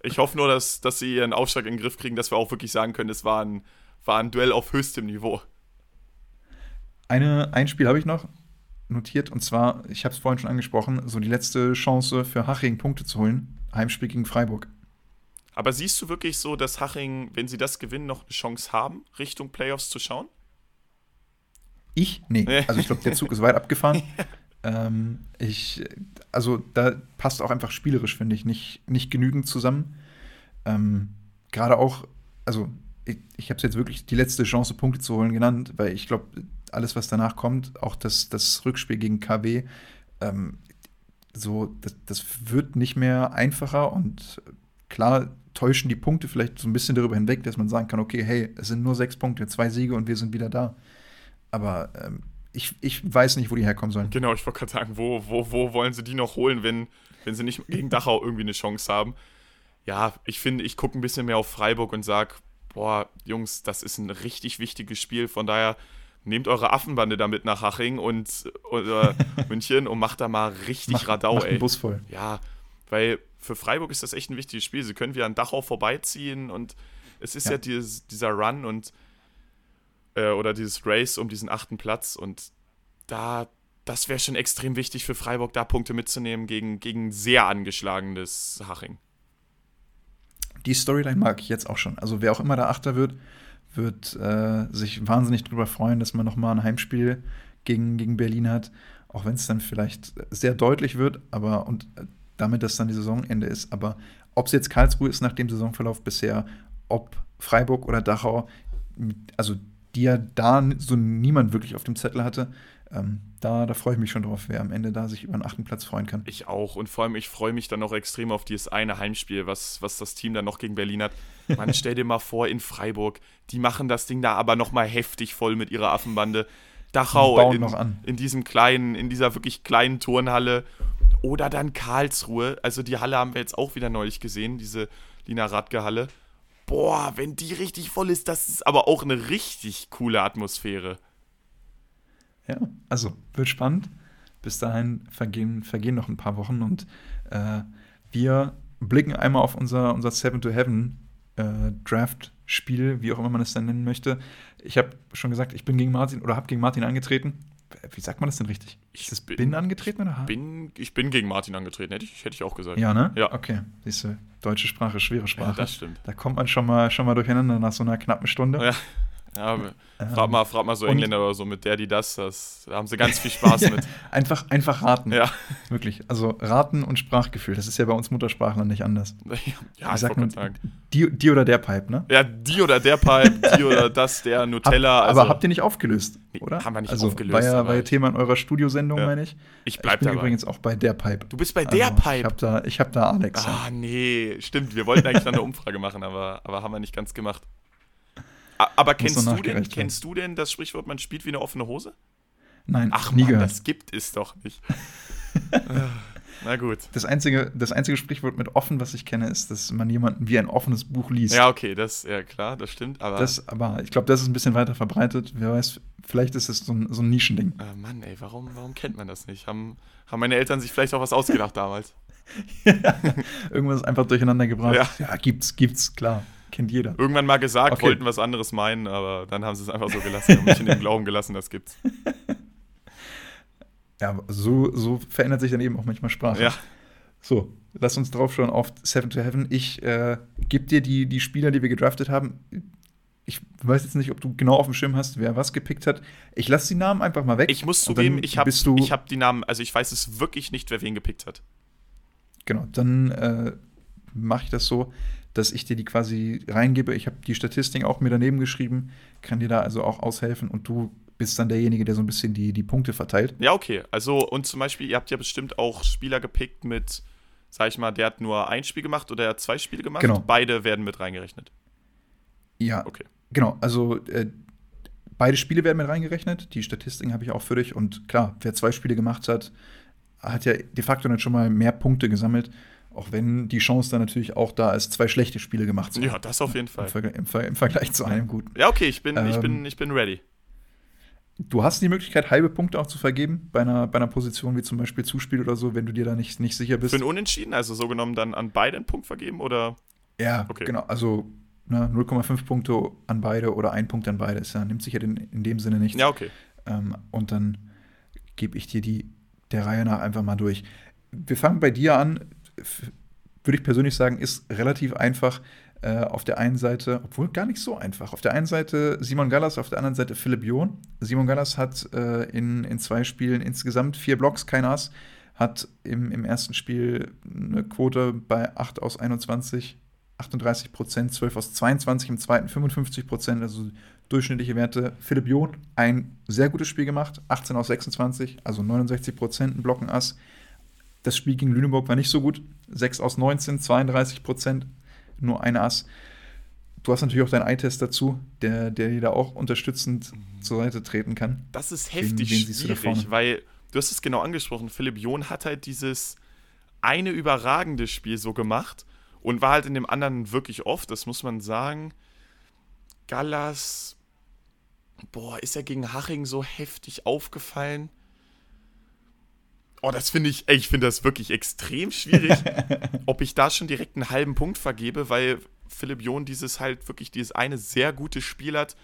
Ich hoffe nur, dass, dass sie ihren Aufschlag in den Griff kriegen, dass wir auch wirklich sagen können, es war ein, war ein Duell auf höchstem Niveau. Eine, ein Spiel habe ich noch notiert und zwar, ich habe es vorhin schon angesprochen, so die letzte Chance für Haching Punkte zu holen. Heimspiel gegen Freiburg. Aber siehst du wirklich so, dass Haching, wenn sie das gewinnen, noch eine Chance haben, Richtung Playoffs zu schauen? Ich? Nee. Also ich glaube, der Zug ist weit abgefahren. ähm, ich, also da passt auch einfach spielerisch, finde ich, nicht, nicht genügend zusammen. Ähm, Gerade auch, also ich, ich habe es jetzt wirklich die letzte Chance, Punkte zu holen genannt, weil ich glaube, alles, was danach kommt, auch das, das Rückspiel gegen KW, ähm, so, das, das wird nicht mehr einfacher und klar täuschen die Punkte vielleicht so ein bisschen darüber hinweg, dass man sagen kann, okay, hey, es sind nur sechs Punkte, zwei Siege und wir sind wieder da. Aber ähm, ich, ich weiß nicht, wo die herkommen sollen. Genau, ich wollte gerade sagen, wo, wo, wo wollen sie die noch holen, wenn, wenn sie nicht gegen Dachau irgendwie eine Chance haben? Ja, ich finde, ich gucke ein bisschen mehr auf Freiburg und sage, boah, Jungs, das ist ein richtig wichtiges Spiel. Von daher nehmt eure Affenbande damit nach Haching und oder München und macht da mal richtig Mach- Radau, macht ey. Bus voll. Ja, weil für Freiburg ist das echt ein wichtiges Spiel. Sie können wieder an Dachau vorbeiziehen und es ist ja, Ja. dieses, dieser Run und äh, oder dieses Race um diesen achten Platz und da, das wäre schon extrem wichtig für Freiburg, da Punkte mitzunehmen gegen, gegen sehr angeschlagenes Haching. Die Storyline mag ich jetzt auch schon. Also wer auch immer da Achter wird, wird äh, sich wahnsinnig drüber freuen, dass man noch mal ein Heimspiel gegen, gegen Berlin hat. Auch wenn es dann vielleicht sehr deutlich wird, aber und äh, damit das dann die Saisonende ist. Aber ob es jetzt Karlsruhe ist nach dem Saisonverlauf bisher, ob Freiburg oder Dachau, also die ja da so niemand wirklich auf dem Zettel hatte, ähm, da, da freue ich mich schon drauf, wer am Ende da sich über einen achten Platz freuen kann. Ich auch. Und vor allem, ich freue mich dann noch extrem auf dieses eine Heimspiel, was, was das Team dann noch gegen Berlin hat. Man, stell dir mal vor, in Freiburg, die machen das Ding da aber nochmal heftig voll mit ihrer Affenbande. Dachau in, in diesem kleinen, in dieser wirklich kleinen Turnhalle. Oder dann Karlsruhe. Also die Halle haben wir jetzt auch wieder neulich gesehen, diese Lina Radke-Halle. Boah, wenn die richtig voll ist, das ist aber auch eine richtig coole Atmosphäre. Ja, also wird spannend. Bis dahin vergehen, vergehen noch ein paar Wochen und äh, wir blicken einmal auf unser, unser Seven to Heaven äh, Draft-Spiel, wie auch immer man es dann nennen möchte. Ich habe schon gesagt, ich bin gegen Martin oder habe gegen Martin angetreten. Wie sagt man das denn richtig? Ich das bin- bin, angetreten oder hab? Bin, ich bin gegen Martin angetreten, hätte ich, hätte ich auch gesagt. Ja, ne? Ja. Okay, siehst du, deutsche Sprache, schwere Ja, Sprache. das stimmt. da kommt man schon mal, schon mal durcheinander nach so einer knappen Stunde. Ja. Ja, Ähm, frag, mal, frag mal so Engländer oder so mit der, die das, das, da haben sie ganz viel Spaß mit. Einfach, einfach raten. Ja, Wirklich. Also raten und Sprachgefühl. Das ist ja bei uns Muttersprachlern nicht anders. ja ich Ich sag nur, die, die oder der Pipe, ne? Ja, die oder der Pipe, die oder das, der Nutella. Hab, also, aber habt ihr nicht aufgelöst, oder? haben wir nicht also, aufgelöst, War ja, war ja ich- Thema in eurer Studiosendung, Ja. meine ich. ich bleib ich bin dabei. übrigens auch bei der Pipe. du bist bei der Also, Ich Pipe. habe da, ich hab da Alex. ja. Ah, nee, stimmt. Wir wollten eigentlich dann eine Umfrage machen, aber, aber haben wir nicht ganz gemacht. Aber kennst du, denn, kennst du denn das Sprichwort, man spielt wie eine offene Hose? Nein, Ach nie Mann, gehört. das gibt es doch nicht. Ah, Na gut. Das einzige, das einzige Sprichwort mit offen, was ich kenne, ist, dass man jemanden wie ein offenes Buch liest. Ja, okay, das, ja klar, das stimmt, aber. Das, aber ich glaube, das ist ein bisschen weiter verbreitet. Wer weiß, vielleicht ist es so ein, so ein Nischending. Ah, Mann, ey, warum, warum kennt man das nicht? Haben, haben meine Eltern sich vielleicht auch was ausgedacht damals? Irgendwas einfach durcheinander gebracht. Ja. ja, gibt's, gibt's, klar. Kennt jeder. Irgendwann mal gesagt, Okay. wollten was anderes meinen, aber dann haben sie es einfach so gelassen und mich in dem Glauben gelassen, das gibt's. Ja, so, so verändert sich dann eben auch manchmal Sprache. Ja, So, lass uns drauf schauen auf Seven to Heaven. Ich äh, gebe dir die, die Spieler, die wir gedraftet haben. Ich weiß jetzt nicht, ob du genau auf dem Schirm hast, wer was gepickt hat. Ich lasse die Namen einfach mal weg. ich muss zugeben, ich habe hab die Namen, also ich weiß es wirklich nicht, wer wen gepickt hat. Genau, dann äh, mache ich das so, dass ich dir die quasi reingebe. Ich habe die Statistik auch mir daneben geschrieben, kann dir da also auch aushelfen und du bist dann derjenige, der so ein bisschen die, die Punkte verteilt. Ja, okay. Also, und zum Beispiel, ihr habt ja bestimmt auch Spieler gepickt mit, sag ich mal, der hat nur ein Spiel gemacht oder er hat zwei Spiele gemacht. Genau. Beide werden mit reingerechnet. Ja, Okay. genau. Also äh, beide Spiele werden mit reingerechnet. Die Statistiken habe ich auch für dich. Und klar, wer zwei Spiele gemacht hat, hat ja de facto dann schon mal mehr Punkte gesammelt. Auch wenn die Chance dann natürlich auch da ist, zwei schlechte Spiele gemacht zu haben. Ja, das auf jeden Im, Fall. Vergleich- im, Ver im Vergleich zu einem guten. Ja, okay, ich bin, ich Ähm, bin, ich bin ready. du hast die Möglichkeit, halbe Punkte auch zu vergeben bei einer, bei einer Position wie zum Beispiel Zuspiel oder so, wenn du dir da nicht, nicht sicher bist. Für ein Unentschieden, also so genommen dann an beide einen Punkt vergeben oder? Ja, okay. genau. Also ne, 0,5 Punkte an beide oder ein Punkt an beide. ja, nimmt sich ja in, in dem Sinne nichts. Ja, okay. Ähm, und dann gebe ich dir die der Reihe nach einfach mal durch. Wir fangen bei dir an. Würde ich persönlich sagen, ist relativ einfach. Äh, auf der einen Seite, obwohl gar nicht so einfach. Auf der einen Seite Simon Gallas, auf der anderen Seite Philipp John. Simon Gallas hat äh, in, in zwei Spielen insgesamt vier Blocks, kein Ass. Hat im, im ersten Spiel eine Quote bei 8 aus 21, 38 Prozent, 12 aus 22, im zweiten 55 Prozent, also durchschnittliche Werte. Philipp John, ein sehr gutes Spiel gemacht, 18 aus 26, also 69 Prozent, ein Blockenass. Das Spiel gegen Lüneburg war nicht so gut, 6 aus 19, 32 Prozent, nur ein Ass. Du hast natürlich auch deinen Eye-Test dazu, der, der dir da auch unterstützend mhm. zur Seite treten kann. Das ist heftig wen, wen schwierig, weil du hast es genau angesprochen, Philipp John hat halt dieses eine überragende Spiel so gemacht und war halt in dem anderen wirklich oft, das muss man sagen. Gallas, boah, ist er gegen Haching so heftig aufgefallen? Oh, das finde ich, ey, ich finde das wirklich extrem schwierig, ob ich da schon direkt einen halben Punkt vergebe, weil Philipp John dieses halt wirklich dieses eine sehr gute Spiel hat.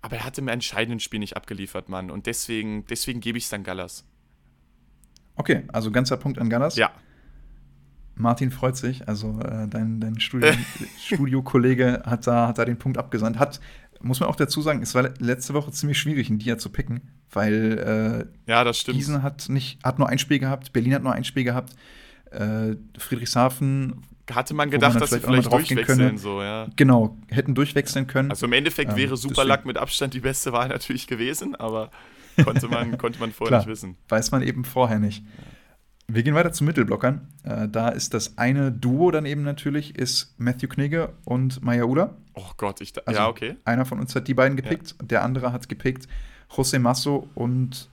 Aber er hat im entscheidenden Spiel nicht abgeliefert, Mann. Und deswegen, deswegen gebe ich es dann Gallas. Okay, also ganzer Punkt an Gallas. Ja. Martin freut sich, also äh, dein, dein Studio, Studiokollege hat da, hat da den Punkt abgesandt. Hat, muss man auch dazu sagen, es war letzte Woche ziemlich schwierig, einen Dia zu picken, weil äh, ja, das stimmt. Gießen hat, nicht, hat nur ein Spiel gehabt, Berlin hat nur ein Spiel gehabt, äh, Friedrichshafen. Hatte man gedacht, man dass vielleicht sie vielleicht durchwechseln, können. so, ja. Genau, hätten durchwechseln können. Also im Endeffekt ähm, wäre Superlack mit Abstand die beste Wahl natürlich gewesen, aber konnte man, konnte man vorher Klar, nicht wissen. Weiß man eben vorher nicht. Wir gehen weiter zu Mittelblockern. Äh, da ist das eine Duo dann eben natürlich, ist Matthew Knigge und Maya Uda. Oh Gott, ich also ja, okay. Einer von uns hat die beiden gepickt, ja. der andere hat gepickt José Masso und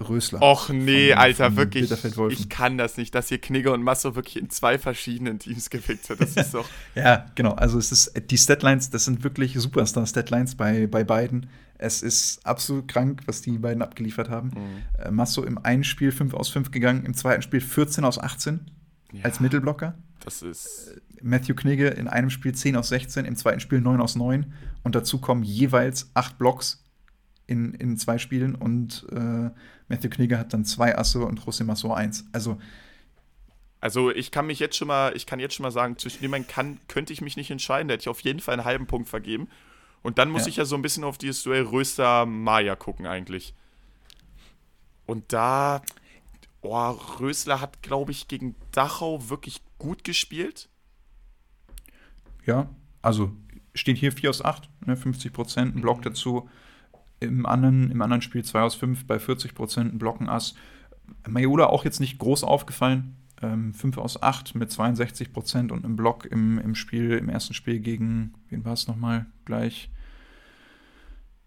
Rösler. Och nee, von, Alter, von wirklich. Ich kann das nicht, dass hier Knigge und Masso wirklich in zwei verschiedenen Teams gepickt hat. Das ist doch. ja, genau. Also es ist die Statlines, das sind wirklich Superstar-Statlines bei, bei beiden. Es ist absolut krank, was die beiden abgeliefert haben. Mhm. Äh, Masso im einen Spiel 5 aus 5 gegangen, im zweiten Spiel 14 aus 18 ja, als Mittelblocker. Das ist. Matthew Knigge in einem Spiel 10 aus 16, im zweiten Spiel 9 aus 9. Und dazu kommen jeweils 8 Blocks in, in zwei Spielen. Und äh, Matthew Knigge hat dann zwei Asse und José Masso 1. Also. Also ich kann mich jetzt schon mal, ich kann jetzt schon mal sagen, zwischen dem kann, könnte ich mich nicht entscheiden. Da hätte ich auf jeden Fall einen halben Punkt vergeben. Und dann muss ja. ich ja so ein bisschen auf dieses Duell Röster-Maya gucken eigentlich. Und da, oh, Rösler hat, glaube ich, gegen Dachau wirklich gut gespielt. Ja, also steht hier 4 aus 8, ne, 50 Prozent, ein Block dazu. Im anderen, Im anderen Spiel 2 aus 5 bei 40 Prozent, ein Blockenass. Majola auch jetzt nicht groß aufgefallen. Ähm, 5 aus 8 mit 62 Prozent und einem Block im, im Spiel, im ersten Spiel gegen, wen war es nochmal gleich?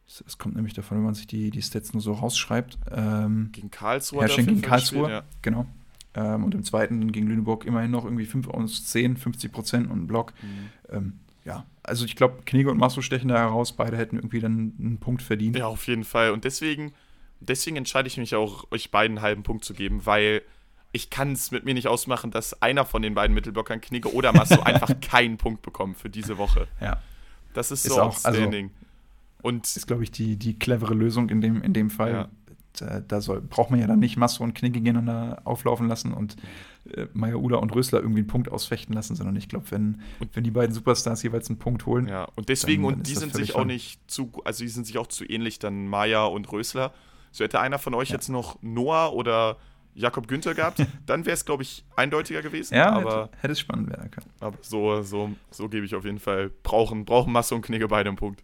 Es kommt nämlich davon, wenn man sich die, die Stats nur so rausschreibt. Ähm, gegen Karlsruhe. Herrsching gegen Karlsruhe, gespielt, ja. genau. Ähm, und im zweiten gegen Lüneburg immerhin noch irgendwie 5 aus 10, 50 Prozent und ein Block. Mhm. Ähm, ja, also ich glaube, Knege und Masso stechen da heraus. Beide hätten irgendwie dann einen Punkt verdient. Ja, auf jeden Fall. Und deswegen, deswegen entscheide ich mich auch, euch beiden einen halben Punkt zu geben, weil ich kann es mit mir nicht ausmachen, dass einer von den beiden Mittelblockern, Knigge oder Masso, einfach keinen Punkt bekommt für diese Woche. Ja. Das ist, ist so auch, outstanding. Also, und ist, glaube ich, die, die clevere Lösung in dem, in dem Fall. Ja. Da, da soll, braucht man ja dann nicht Masso und Knigge gegeneinander auflaufen lassen und äh, Meier Uda und Rösler irgendwie einen Punkt ausfechten lassen, sondern ich glaube, wenn, wenn die beiden Superstars jeweils einen Punkt holen. Ja, und deswegen, dann, und die sind sich auch nicht zu, also die sind sich auch zu ähnlich, dann Meier und Rösler. So hätte einer von euch ja. jetzt noch Noah oder Jakob Günther gehabt, dann wäre es, glaube ich, eindeutiger gewesen. Ja, aber hätte, hätte es spannend werden können. Aber so, so, so gebe ich auf jeden Fall. Brauchen, brauchen Masse und Knigge beide einen Punkt.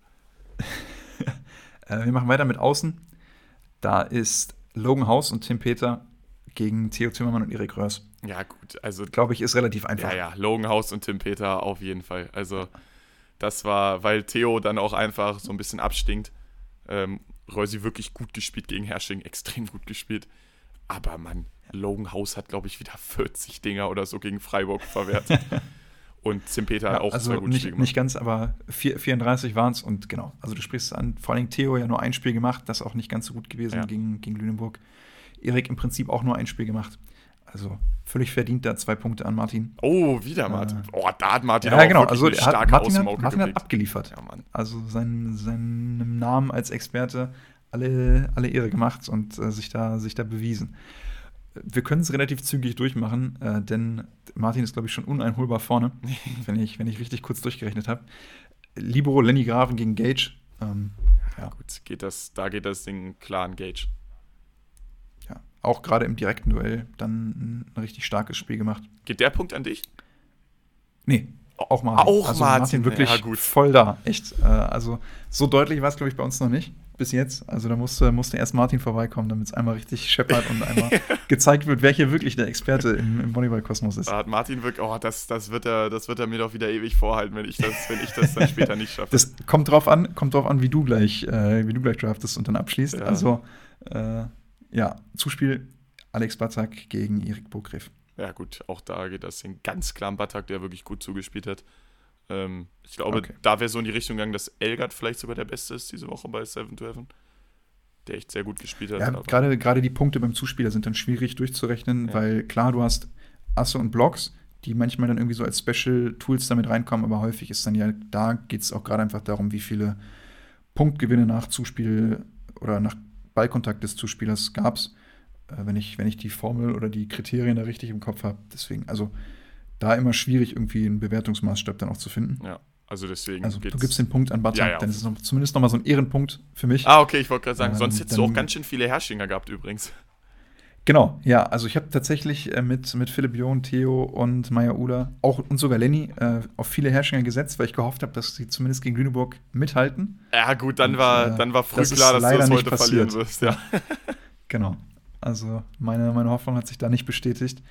äh, wir machen weiter mit Außen. Da ist Logan Haus und Tim Peter gegen Theo Zimmermann und Erik Röhrs. Ja, gut, also. Glaube ich, ist relativ einfach. Ja, ja, Logan Haus und Tim Peter auf jeden Fall. Also, das war, weil Theo dann auch einfach so ein bisschen abstinkt. Ähm, Rösi wirklich gut gespielt gegen Hersching, extrem gut gespielt. Aber man, Logan Haus hat, glaube ich, wieder 40 Dinger oder so gegen Freiburg verwertet. Und Zimpeter Ja, auch also zwei gute nicht, Spiele gemacht. nicht ganz, aber vier, 34 waren es und genau. Also du sprichst an, vor allem Theo ja nur ein Spiel gemacht, das auch nicht ganz so gut gewesen Ja. gegen, gegen Lüneburg. Erik im Prinzip auch nur ein Spiel gemacht. Also völlig verdient da zwei Punkte an Martin. Oh, wieder Martin. Äh, oh, da hat Martin ja, genau. Also eine hat, starke Martin, hat, Martin hat abgeliefert. Ja, Mann. Also sein, seinem Namen als Experte alle, alle Ehre gemacht und äh, sich, da, sich da bewiesen. Wir können es relativ zügig durchmachen, äh, denn Martin ist, glaube ich, schon uneinholbar vorne, wenn, ich, wenn ich richtig kurz durchgerechnet habe. Libero Lenny Graven gegen Gage. Ähm, ja, Gut, geht das, da geht das Ding klar an Gage. ja, auch gerade im direkten Duell dann ein richtig starkes Spiel gemacht. Geht der Punkt an dich? Nee, auch Martin. Auch also Martin, wirklich ja, gut. voll da, echt. Äh, also so deutlich war es, glaube ich, bei uns noch nicht bis jetzt. Also da musste, musste erst Martin vorbeikommen, damit es einmal richtig scheppert und einmal gezeigt wird, wer hier wirklich der Experte im, im Volleyball-Kosmos ist. Da hat Martin wirklich, oh, das, das, wird er, das wird er mir doch wieder ewig vorhalten, wenn ich das, wenn ich das dann später nicht schaffe. Das kommt drauf an, kommt drauf an, wie du gleich, äh, wie du gleich draftest und dann abschließt. Ja. Also äh, ja, Zuspiel Alex Batzak gegen Erik Burgriff. Ja, gut, auch da geht das Ding ganz klar am Batak, der wirklich gut zugespielt hat. Ähm, ich glaube, Okay. da wäre so in die Richtung gegangen, dass Elgard vielleicht sogar der Beste ist diese Woche bei Seven to Heaven. Der echt sehr gut gespielt hat. Ja, gerade, gerade die Punkte beim Zuspieler sind dann schwierig durchzurechnen, Ja. weil klar, du hast Asse und Blocks, die manchmal dann irgendwie so als Special Tools damit reinkommen, aber häufig ist dann ja, da geht es auch gerade einfach darum, wie viele Punktgewinne nach Zuspiel oder nach Ballkontakt des Zuspielers gab es, äh, wenn, ich, wenn ich die Formel oder die Kriterien da richtig im Kopf habe. Deswegen, also da immer schwierig, irgendwie einen Bewertungsmaßstab dann auch zu finden. ja, also deswegen Also du gibst den Punkt an Batak, Ja, ja. dann ist es noch, zumindest nochmal so ein Ehrenpunkt für mich. Ah, okay, ich wollte gerade sagen, Ähm, sonst hättest du auch ganz schön viele Herrschinger gehabt übrigens. Genau, ja, also ich habe tatsächlich äh, mit, mit Philipp John, Theo und Maya Uda auch und sogar Lenny äh, auf viele Herrschinger gesetzt, weil ich gehofft habe, dass sie zumindest gegen Lüneburg mithalten. Ja, gut, dann Und, war, äh, dann war früh das klar, dass du das heute passiert. verlieren wirst. Ja. Genau. Also meine, meine Hoffnung hat sich da nicht bestätigt.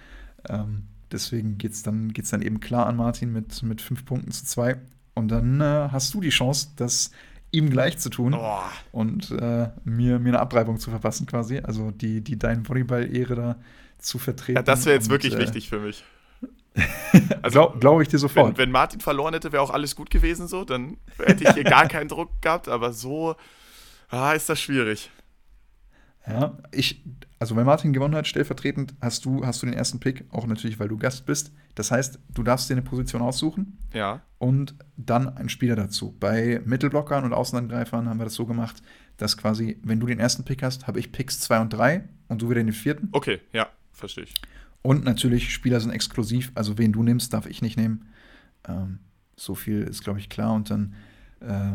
Ähm, deswegen geht es dann, geht's dann eben klar an Martin mit, mit fünf Punkten zu zwei. Und dann äh, hast du die Chance, das ihm gleich zu tun Oh, und äh, mir, mir eine Abreibung zu verpassen quasi. Also die, die deine Volleyball-Ehre da zu vertreten. ja, das wäre jetzt Und, wirklich äh, wichtig für mich. Glaube glaub ich dir Wenn, sofort. wenn Martin verloren hätte, wäre auch alles gut gewesen so. Dann hätte ich hier gar keinen Druck gehabt. Aber so ah, ist das schwierig. Ja, ich, also wenn Martin gewonnen hat, stellvertretend, hast du, hast du den ersten Pick, auch natürlich, weil du Gast bist. Das heißt, du darfst dir eine Position aussuchen Ja. und dann einen Spieler dazu. Bei Mittelblockern und Außenangreifern haben wir das so gemacht, dass quasi, wenn du den ersten Pick hast, habe ich Picks 2 und 3 und du wieder den vierten. Okay, ja, verstehe ich. Und natürlich, Spieler sind exklusiv, also wen du nimmst, darf ich nicht nehmen. Ähm, so viel ist, glaube ich, klar. Und dann äh,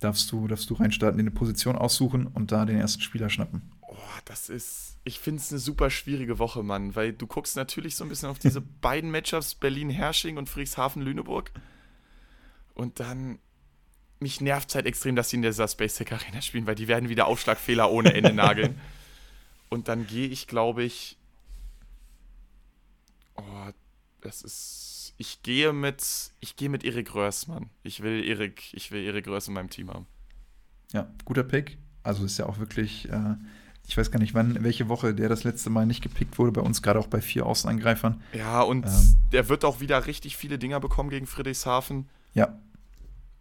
darfst, du, darfst du reinstarten, dir eine Position aussuchen und da den ersten Spieler schnappen. Oh, das ist. Ich finde es eine super schwierige Woche, Mann, weil du guckst natürlich so ein bisschen auf diese beiden Matchups Berlin-Hersching und Friedrichshafen-Lüneburg. Und dann. Mich nervt halt extrem, dass sie in dieser Space Tech Arena spielen, weil die werden wieder Aufschlagfehler ohne Ende nageln. Und dann gehe ich, glaube ich. Oh, das ist. Ich gehe mit. Ich gehe mit Erik Röhrs, Mann. Ich will Erik, ich will Erik Röhrs in meinem Team haben. Ja, guter Pick. Also ist ja auch wirklich, äh, ich weiß gar nicht, wann, welche Woche der das letzte Mal nicht gepickt wurde, bei uns gerade auch bei vier Außenangreifern. Ja, und Ähm. der wird auch wieder richtig viele Dinger bekommen gegen Friedrichshafen. Ja,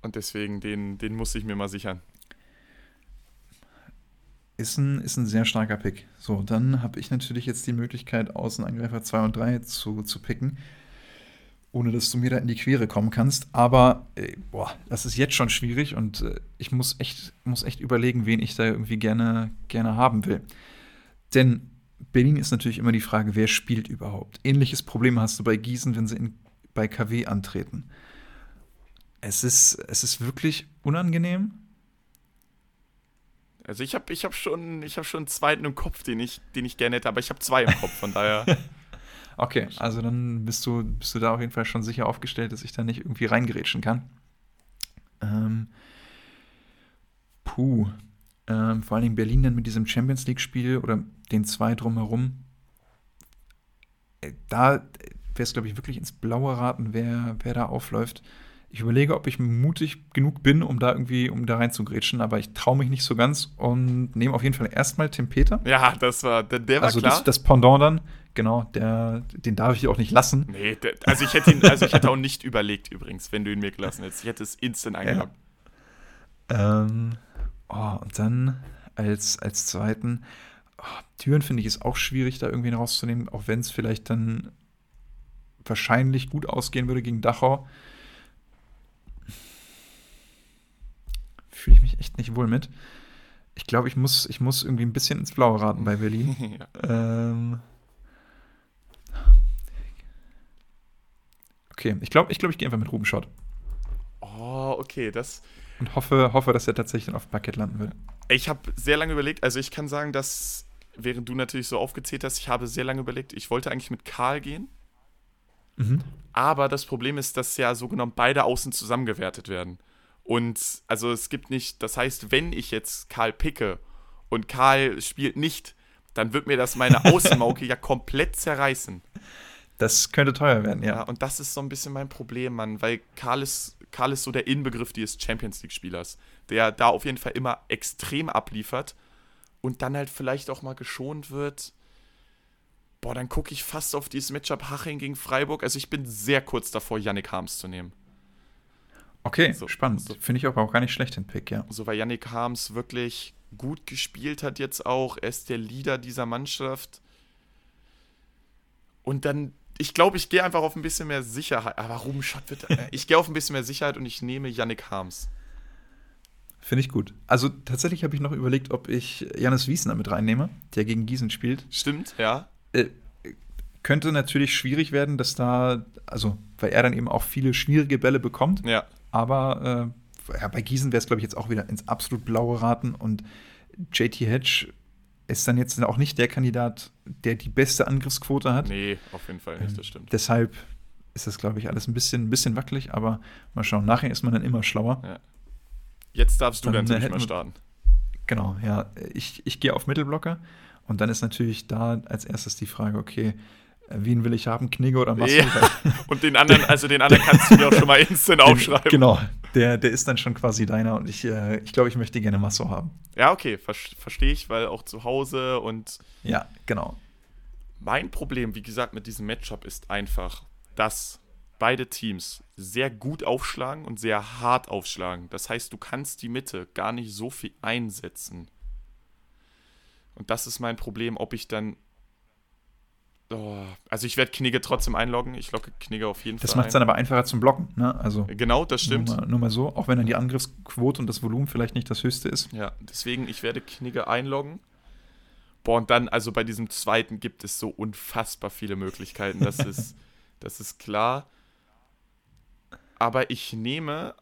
Und deswegen, den, den muss ich mir mal sichern. ist ein, ist ein sehr starker Pick. So, dann habe ich natürlich jetzt die Möglichkeit, Außenangreifer 2 und 3 zu, zu picken, ohne dass du mir da in die Quere kommen kannst. Aber, äh, boah, das ist jetzt schon schwierig und äh, ich muss echt, muss echt überlegen, wen ich da irgendwie gerne, gerne haben will. Denn Berlin ist natürlich immer die Frage, wer spielt überhaupt. Ähnliches Problem hast du bei Gießen, wenn sie in, bei KW antreten. Es ist, es ist wirklich unangenehm. Also ich habe ich hab schon, ich hab schon einen zweiten im Kopf, den ich, den ich gerne hätte, aber ich habe zwei im Kopf, von daher. Okay, also dann bist du, bist du da auf jeden Fall schon sicher aufgestellt, dass ich da nicht irgendwie reingerätschen kann. Ähm, puh. Ähm, vor allen Dingen Berlin dann mit diesem Champions League-Spiel oder den zwei drumherum. Äh, Da wäre es, glaube ich, wirklich ins Blaue raten, wer, wer da aufläuft. Ich überlege, ob ich mutig genug bin, um da irgendwie, um da rein zu grätschen, aber ich traue mich nicht so ganz und nehme auf jeden Fall erstmal Tim Peter. Ja, das war, der, der war also klar. Das, das Pendant dann, genau, der, den darf ich auch nicht lassen. Nee, der, also ich hätte ihn, also ich hätte auch nicht überlegt übrigens, wenn du ihn mir gelassen hättest. Ich hätte es instant eingeloggt. Ja. Ähm, oh, und dann als, als zweiten, oh, Türen finde ich ist auch schwierig, da irgendwie rauszunehmen, auch wenn es vielleicht dann wahrscheinlich gut ausgehen würde gegen Dachau. Fühle ich mich echt nicht wohl mit. Ich glaube, ich muss, ich muss irgendwie ein bisschen ins Blaue raten bei Berlin. ja. ähm, okay, ich glaube, ich, glaub, ich gehe einfach mit Ruben Schott. Oh, okay, das. Und hoffe, hoffe, dass er tatsächlich auf dem Parkett landen wird. Ich habe sehr lange überlegt, also ich kann sagen, dass, während du natürlich so aufgezählt hast, ich habe sehr lange überlegt, ich wollte eigentlich mit Karl gehen. Mhm. Aber das Problem ist, dass ja so genommen beide Außen zusammengewertet werden. Und also es gibt nicht, das heißt, wenn ich jetzt Karl picke und Karl spielt nicht, dann wird mir das meine Außenmauke ja komplett zerreißen. Das könnte teuer werden, ja. ja. Und das ist so ein bisschen mein Problem, Mann, weil Karl ist, Karl ist so der Inbegriff des Champions League-Spielers, der da auf jeden Fall immer extrem abliefert und dann halt vielleicht auch mal geschont wird boah, dann gucke ich fast auf dieses Matchup Haching gegen Freiburg. Also ich bin sehr kurz davor, Yannick Harms zu nehmen. Okay, so, spannend. So. Finde ich aber auch gar nicht schlecht, den Pick, ja. So, weil Yannick Harms wirklich gut gespielt hat jetzt auch. Er ist der Leader dieser Mannschaft. Und dann, ich glaube, ich gehe einfach auf ein bisschen mehr Sicherheit. Aber Ruben Schott wird. Ich gehe auf ein bisschen mehr Sicherheit und ich nehme Yannick Harms. Finde ich gut. Also tatsächlich habe ich noch überlegt, ob ich Janis Wiesner mit reinnehme, der gegen Gießen spielt. Stimmt, ja. Äh, könnte natürlich schwierig werden, dass da, also, weil er dann eben auch viele schwierige Bälle bekommt. Ja. Aber äh, ja, bei Gießen wäre es, glaube ich, jetzt auch wieder ins absolut blaue raten und JT Hedge ist dann jetzt auch nicht der Kandidat, der die beste Angriffsquote hat. Nee, auf jeden Fall nicht, das stimmt. Ähm, deshalb ist das, glaube ich, alles ein bisschen, ein bisschen wackelig, aber mal schauen. Nachher ist man dann immer schlauer. Ja. Jetzt darfst du dann, dann natürlich mal starten. Genau, ja. Ich, ich gehe auf Mittelblocker und dann ist natürlich da als erstes die Frage, okay, äh, wen will ich haben, Knigge oder Marcel? Ja. Und den anderen, also den anderen kannst du mir auch schon mal instant aufschreiben. Genau, der, der ist dann schon quasi deiner und ich, äh, ich glaube, ich möchte gerne Masso haben. Ja, okay, ver verstehe ich, weil auch zu Hause und. Ja, genau. Mein Problem, wie gesagt, mit diesem Matchup ist einfach, dass beide Teams sehr gut aufschlagen und sehr hart aufschlagen. Das heißt, du kannst die Mitte gar nicht so viel einsetzen. Und das ist mein Problem, ob ich dann. Oh, also ich werde Knigge trotzdem einloggen. Ich logge Knigge auf jeden das Fall. Das macht es dann aber einfacher zum Blocken, ne? Also genau, das stimmt. Nur mal, nur mal, so, auch wenn dann die Angriffsquote und das Volumen vielleicht nicht das höchste ist. Ja, deswegen, ich werde Knigge einloggen. Boah, und dann, also bei diesem zweiten gibt es so unfassbar viele Möglichkeiten. Das ist, das ist klar. Aber ich nehme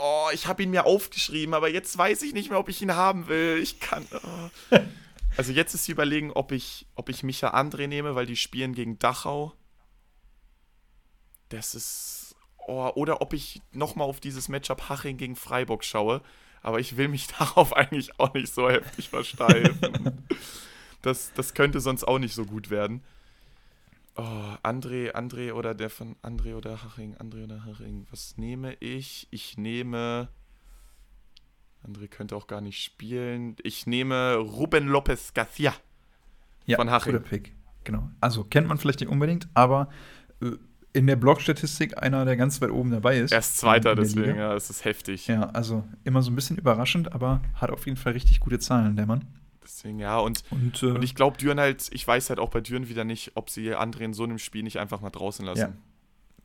Oh, ich habe ihn mir aufgeschrieben, aber jetzt weiß ich nicht mehr, ob ich ihn haben will. Ich kann. Oh. Also jetzt ist sie überlegen, ob ich, ob ich Micha André nehme, weil die spielen gegen Dachau. Das ist. Oh, oder ob ich nochmal auf dieses Matchup Haching gegen Freiburg schaue. Aber ich will mich darauf eigentlich auch nicht so heftig versteifen. das, das könnte sonst auch nicht so gut werden. Oh, André, André oder der von André oder Haching, André oder Haching. Was nehme ich? Ich nehme. André könnte auch gar nicht spielen. Ich nehme Ruben Lopez Garcia ja, von Haching. Guter Pick. Genau. Also kennt man vielleicht nicht unbedingt, aber äh, in der Blog-Statistik einer, der ganz weit oben dabei ist. Er ist Zweiter, deswegen, ja, es ist heftig. Ja, also immer so ein bisschen überraschend, aber hat auf jeden Fall richtig gute Zahlen, der Mann. Deswegen, ja, und, und, äh, und ich glaube, Düren halt, ich weiß halt auch bei Düren wieder nicht, ob sie André in so einem Spiel nicht einfach mal draußen lassen. Ja.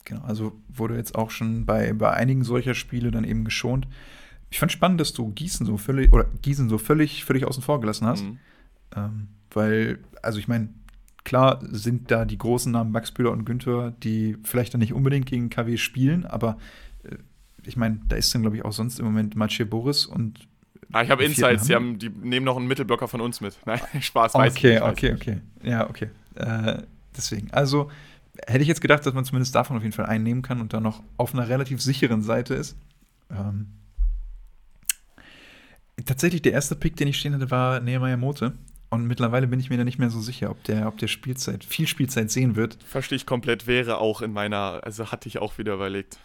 Genau, also wurde jetzt auch schon bei, bei einigen solcher Spiele dann eben geschont. Ich fand spannend, dass du Gießen so völlig, oder Gießen so völlig, völlig außen vor gelassen hast. Mhm. Ähm, weil, also ich meine, klar sind da die großen Namen Max Bühler und Günther, die vielleicht dann nicht unbedingt gegen KW spielen, aber äh, ich meine, da ist dann, glaube ich, auch sonst im Moment Mathieu Boris und Ah, ich habe Insights, die, haben, die nehmen noch einen Mittelblocker von uns mit. Nein, Spaß, weiß Okay, ich, okay, okay. Ja, okay. Äh, deswegen, also hätte ich jetzt gedacht, dass man zumindest davon auf jeden Fall einnehmen kann und dann noch auf einer relativ sicheren Seite ist. Ähm, tatsächlich der erste Pick, den ich stehen hatte, war Nehemiah Mote. Und mittlerweile bin ich mir da nicht mehr so sicher, ob der, ob der Spielzeit, viel Spielzeit sehen wird. Verstehe ich komplett, wäre auch in meiner, also hatte ich auch wieder überlegt.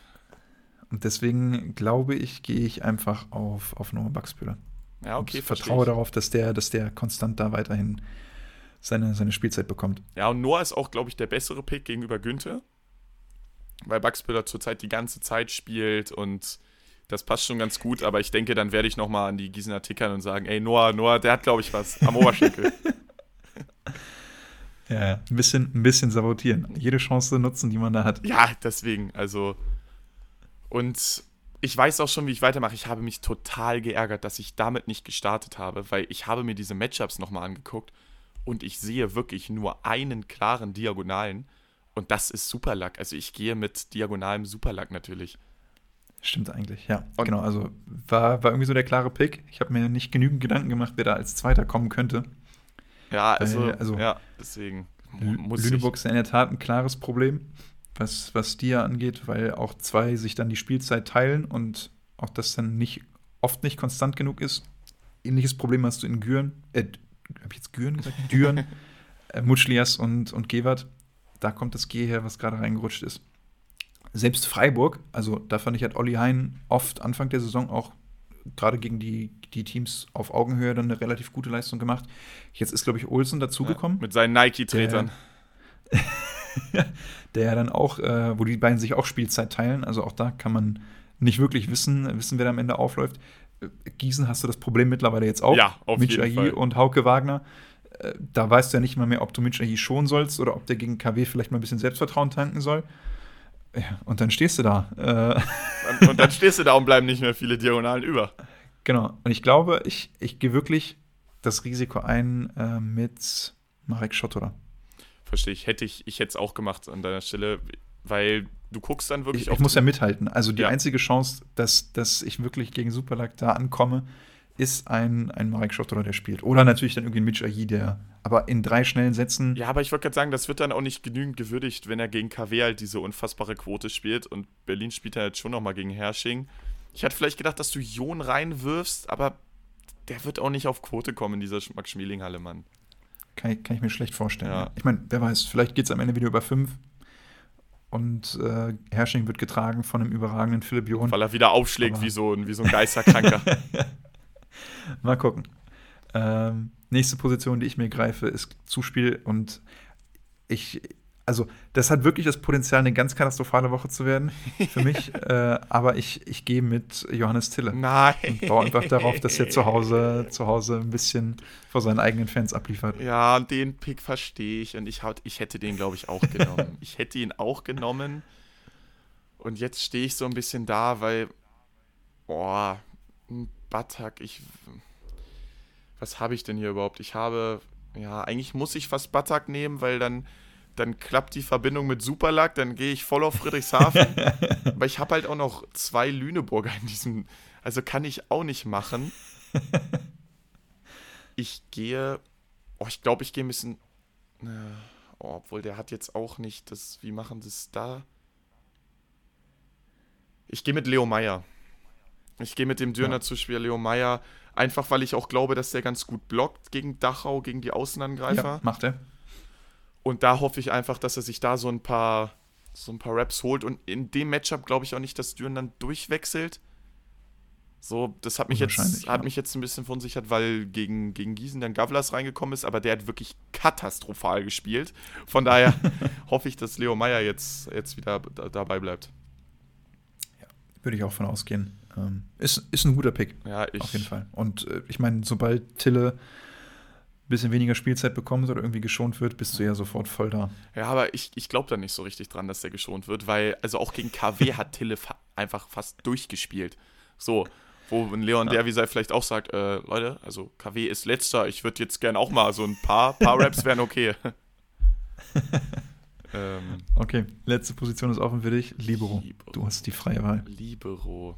Und deswegen glaube ich, gehe ich einfach auf, auf Noah Buxbühler. Ja, okay. Ich vertraue darauf, dass der, dass der konstant da weiterhin seine, seine Spielzeit bekommt. Ja, und Noah ist auch, glaube ich, der bessere Pick gegenüber Günther. Weil Buxbüller zurzeit die ganze Zeit spielt und das passt schon ganz gut, aber ich denke, dann werde ich nochmal an die Gießener tickern und sagen, ey, Noah, Noah, der hat, glaube ich, was am Oberschenkel. ja, ein bisschen, ein bisschen sabotieren. Jede Chance nutzen, die man da hat. Ja, deswegen, also. Und ich weiß auch schon, wie ich weitermache. Ich habe mich total geärgert, dass ich damit nicht gestartet habe, weil ich habe mir diese Matchups nochmal angeguckt und ich sehe wirklich nur einen klaren Diagonalen und das ist Superluck. Also ich gehe mit diagonalem Superluck natürlich. Stimmt eigentlich, ja. Und genau, also war, war irgendwie so der klare Pick. Ich habe mir nicht genügend Gedanken gemacht, wer da als Zweiter kommen könnte. Ja, also, Weil, also ja, deswegen muss Lüneburg ist in der Tat ein klares Problem, was, was Dia angeht, weil auch zwei sich dann die Spielzeit teilen und auch das dann nicht oft nicht konstant genug ist. Ähnliches Problem hast du in Güren, äh, hab ich jetzt Güren gesagt? Düren, äh, Mutschlias und, und Gewert. Da kommt das G her, was gerade reingerutscht ist selbst Freiburg, also da fand ich, hat Olli Hein oft Anfang der Saison auch gerade gegen die, die Teams auf Augenhöhe dann eine relativ gute Leistung gemacht. Jetzt ist, glaube ich, Olsen dazugekommen. Ja, mit seinen Nike-Tretern. Der, der dann auch, äh, wo die beiden sich auch Spielzeit teilen. Also auch da kann man nicht wirklich wissen, wissen, wer da am Ende aufläuft. Äh, Gießen hast du das Problem mittlerweile jetzt auch. Ja, auf Mitch jeden Ahi Fall. und Hauke Wagner. Äh, da weißt du ja nicht mal mehr, ob du Mitch Ahi schonen sollst oder ob der gegen KW vielleicht mal ein bisschen Selbstvertrauen tanken soll. Ja, und dann stehst du da. Äh. Und dann stehst du da und bleiben nicht mehr viele Diagonalen über. Genau. Und ich glaube, ich, ich gehe wirklich das Risiko ein äh, mit Marek Schotterer. Verstehe ich. Hätte ich, ich hätte es auch gemacht an deiner Stelle, weil du guckst dann wirklich ich, Ich muss ja mithalten. Also die ja. einzige Chance, dass, dass ich wirklich gegen Superlag da ankomme, ist ein, ein Marek Schotterer, der spielt. Oder natürlich dann irgendwie ein Mitch Ahi, der aber in drei schnellen Sätzen. Ja, aber ich wollte gerade sagen, das wird dann auch nicht genügend gewürdigt, wenn er gegen KW halt diese unfassbare Quote spielt und Berlin spielt er jetzt schon nochmal gegen Hersching. Ich hatte vielleicht gedacht, dass du Jon reinwirfst, aber der wird auch nicht auf Quote kommen in dieser Max-Schmeling-Halle, Mann. Kann ich, kann ich mir schlecht vorstellen. Ja. Ich meine, wer weiß, vielleicht geht es am Ende wieder über fünf und äh, Hersching wird getragen von einem überragenden Philipp Jon. Weil er wieder aufschlägt wie so, wie so ein Geisterkranker. Mal gucken. Ähm, nächste Position, die ich mir greife, ist Zuspiel und ich, also das hat wirklich das Potenzial, eine ganz katastrophale Woche zu werden für mich. äh, aber ich, ich gehe mit Johannes Tille. Nein. Und baue einfach darauf, dass er zu Hause, zu Hause ein bisschen vor seinen eigenen Fans abliefert. Ja, den Pick verstehe ich. Und ich, ich hätte den, glaube ich, auch genommen. ich hätte ihn auch genommen. Und jetzt stehe ich so ein bisschen da, weil, boah, ein Batak, ich. Was habe ich denn hier überhaupt? Ich habe. Ja, eigentlich muss ich fast Batak nehmen, weil dann, dann klappt die Verbindung mit Superlack, dann gehe ich voll auf Friedrichshafen. Aber ich habe halt auch noch zwei Lüneburger in diesem. Also kann ich auch nicht machen. Ich gehe. Oh, ich glaube, ich gehe ein bisschen. Oh, obwohl der hat jetzt auch nicht das. Wie machen sie es da? Ich gehe mit Leo Meyer. Ich gehe mit dem Dürner ja. zu Spiel Leo Meyer, einfach weil ich auch glaube, dass der ganz gut blockt gegen Dachau, gegen die Außenangreifer. Ja, macht er. Und da hoffe ich einfach, dass er sich da so ein paar, so ein paar Raps holt. Und in dem Matchup glaube ich auch nicht, dass Düren dann durchwechselt. So, das hat mich jetzt, ja. hat mich jetzt ein bisschen verunsichert, weil gegen, gegen Gießen dann Gavlas reingekommen ist, aber der hat wirklich katastrophal gespielt. Von daher hoffe ich, dass Leo Meyer jetzt, jetzt wieder dabei bleibt. Würde ich auch von ausgehen. Ähm, ist, ist ein guter Pick. Ja, ich. Auf jeden Fall. Und äh, ich meine, sobald Tille ein bisschen weniger Spielzeit bekommt oder irgendwie geschont wird, bist du ja sofort voll da. Ja, aber ich, ich glaube da nicht so richtig dran, dass der geschont wird, weil, also auch gegen KW hat Tille fa einfach fast durchgespielt. So, wo Leon ja. Derby vielleicht auch sagt, äh, Leute, also KW ist letzter, ich würde jetzt gerne auch mal so ein paar, paar Raps wären okay. ähm, okay, letzte Position ist offen für dich. Libero. Libero. Du hast die freie Wahl. Libero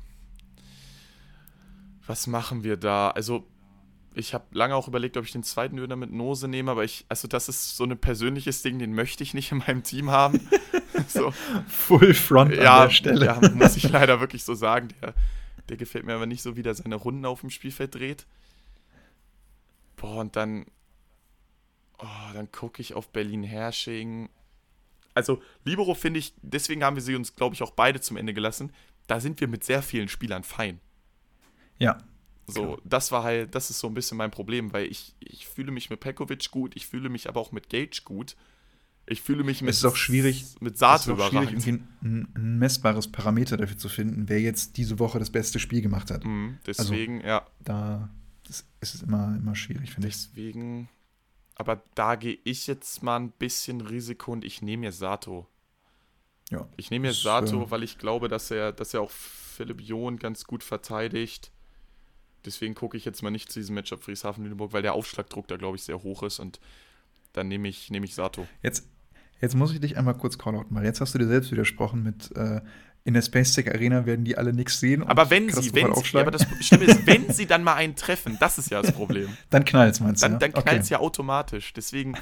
was machen wir da? Also, ich habe lange auch überlegt, ob ich den zweiten Döner mit Nose nehme, aber ich, also das ist so ein persönliches Ding, den möchte ich nicht in meinem Team haben. so. Full Front ja, an der Stelle. Ja, muss ich leider wirklich so sagen. Der, der gefällt mir aber nicht so, wie der seine Runden auf dem Spielfeld dreht. Boah, und dann, oh, dann gucke ich auf Berlin-Hersching. Also, Libero finde ich, deswegen haben wir sie uns, glaube ich, auch beide zum Ende gelassen da sind wir mit sehr vielen Spielern fein. Ja. So, genau. das war halt, das ist so ein bisschen mein Problem, weil ich, ich fühle mich mit Pekovic gut, ich fühle mich aber auch mit Gage gut. Ich fühle mich mit, es ist auch schwierig, mit Sato es ist auch schwierig, ein, ein, messbares Parameter dafür zu finden, wer jetzt diese Woche das beste Spiel gemacht hat. Mhm, deswegen, also, ja. Da ist es immer, immer schwierig, finde ich. Deswegen, aber da gehe ich jetzt mal ein bisschen Risiko und ich nehme mir Sato. Ja. Ich nehme mir Sato, äh, weil ich glaube, dass er, dass er auch Philipp John ganz gut verteidigt. Deswegen gucke ich jetzt mal nicht zu diesem Matchup Frieshafen-Lüneburg, weil der Aufschlagdruck da, glaube ich, sehr hoch ist und dann nehme ich, nehm ich Sato. Jetzt, jetzt muss ich dich einmal kurz callouten, weil jetzt hast du dir selbst widersprochen mit äh, in der Space Tech Arena werden die alle nichts sehen. Aber wenn sie, wenn sie, ja, aber das Schlimme ist, wenn sie dann mal einen treffen, das ist ja das Problem. dann knallt es, meinst du? Dann, dann knallt es ja automatisch. Deswegen,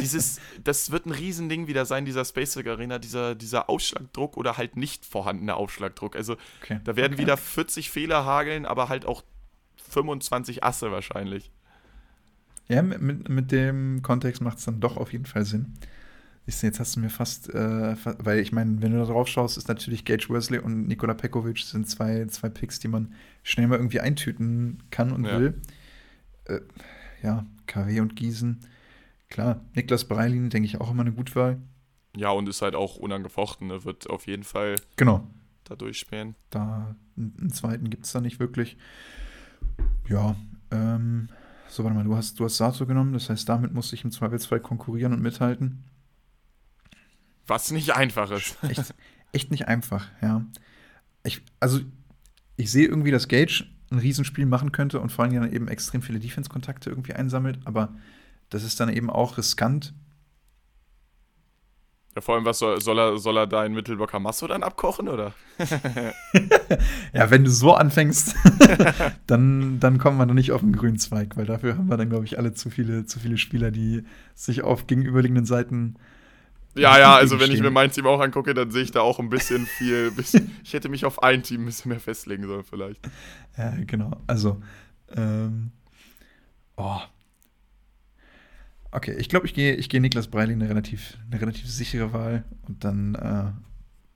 dieses, das wird ein Riesending wieder sein, dieser Space Tech Arena, dieser, dieser Ausschlagdruck oder halt nicht vorhandener Ausschlagdruck. Also okay. da werden okay. wieder 40 Fehler hageln, aber halt auch 25 Asse wahrscheinlich. Ja, mit, mit dem Kontext macht es dann doch auf jeden Fall Sinn. Ich, jetzt hast du mir fast, äh, weil ich meine, wenn du da drauf schaust, ist natürlich Gage Wesley und Nikola Pekovic sind zwei, zwei Picks, die man schnell mal irgendwie eintüten kann und ja. will. Äh, ja, KW und Gießen. Klar, Niklas Breilin, denke ich, auch immer eine gute Wahl. Ja, und ist halt auch unangefochten, ne? wird auf jeden Fall genau. da durchspielen. Da, einen zweiten gibt es da nicht wirklich. Ja, ähm, so, warte mal, du hast, du hast Sato genommen, das heißt, damit musste ich im Zweifelsfall konkurrieren und mithalten. Was nicht einfach ist. Echt, echt nicht einfach, ja. Ich, also, ich sehe irgendwie, dass Gage ein Riesenspiel machen könnte und vor allem dann eben extrem viele Defense-Kontakte irgendwie einsammelt, aber das ist dann eben auch riskant. Ja, vor allem, was soll, soll er, soll er da in Mittelblocker Masso dann abkochen, oder? ja, wenn du so anfängst, dann, dann kommen wir noch nicht auf den grünen Zweig, weil dafür haben wir dann, glaube ich, alle zu viele, zu viele Spieler, die sich auf gegenüberliegenden Seiten ja, ja, also wenn ich mir mein Team auch angucke, dann sehe ich da auch ein bisschen viel. Bisschen, ich hätte mich auf ein Team ein bisschen mehr festlegen sollen, vielleicht. Ja, genau. Also, ähm, oh. Okay, ich glaube, ich gehe ich geh Niklas Breiling eine relativ, eine relativ sichere Wahl und dann äh,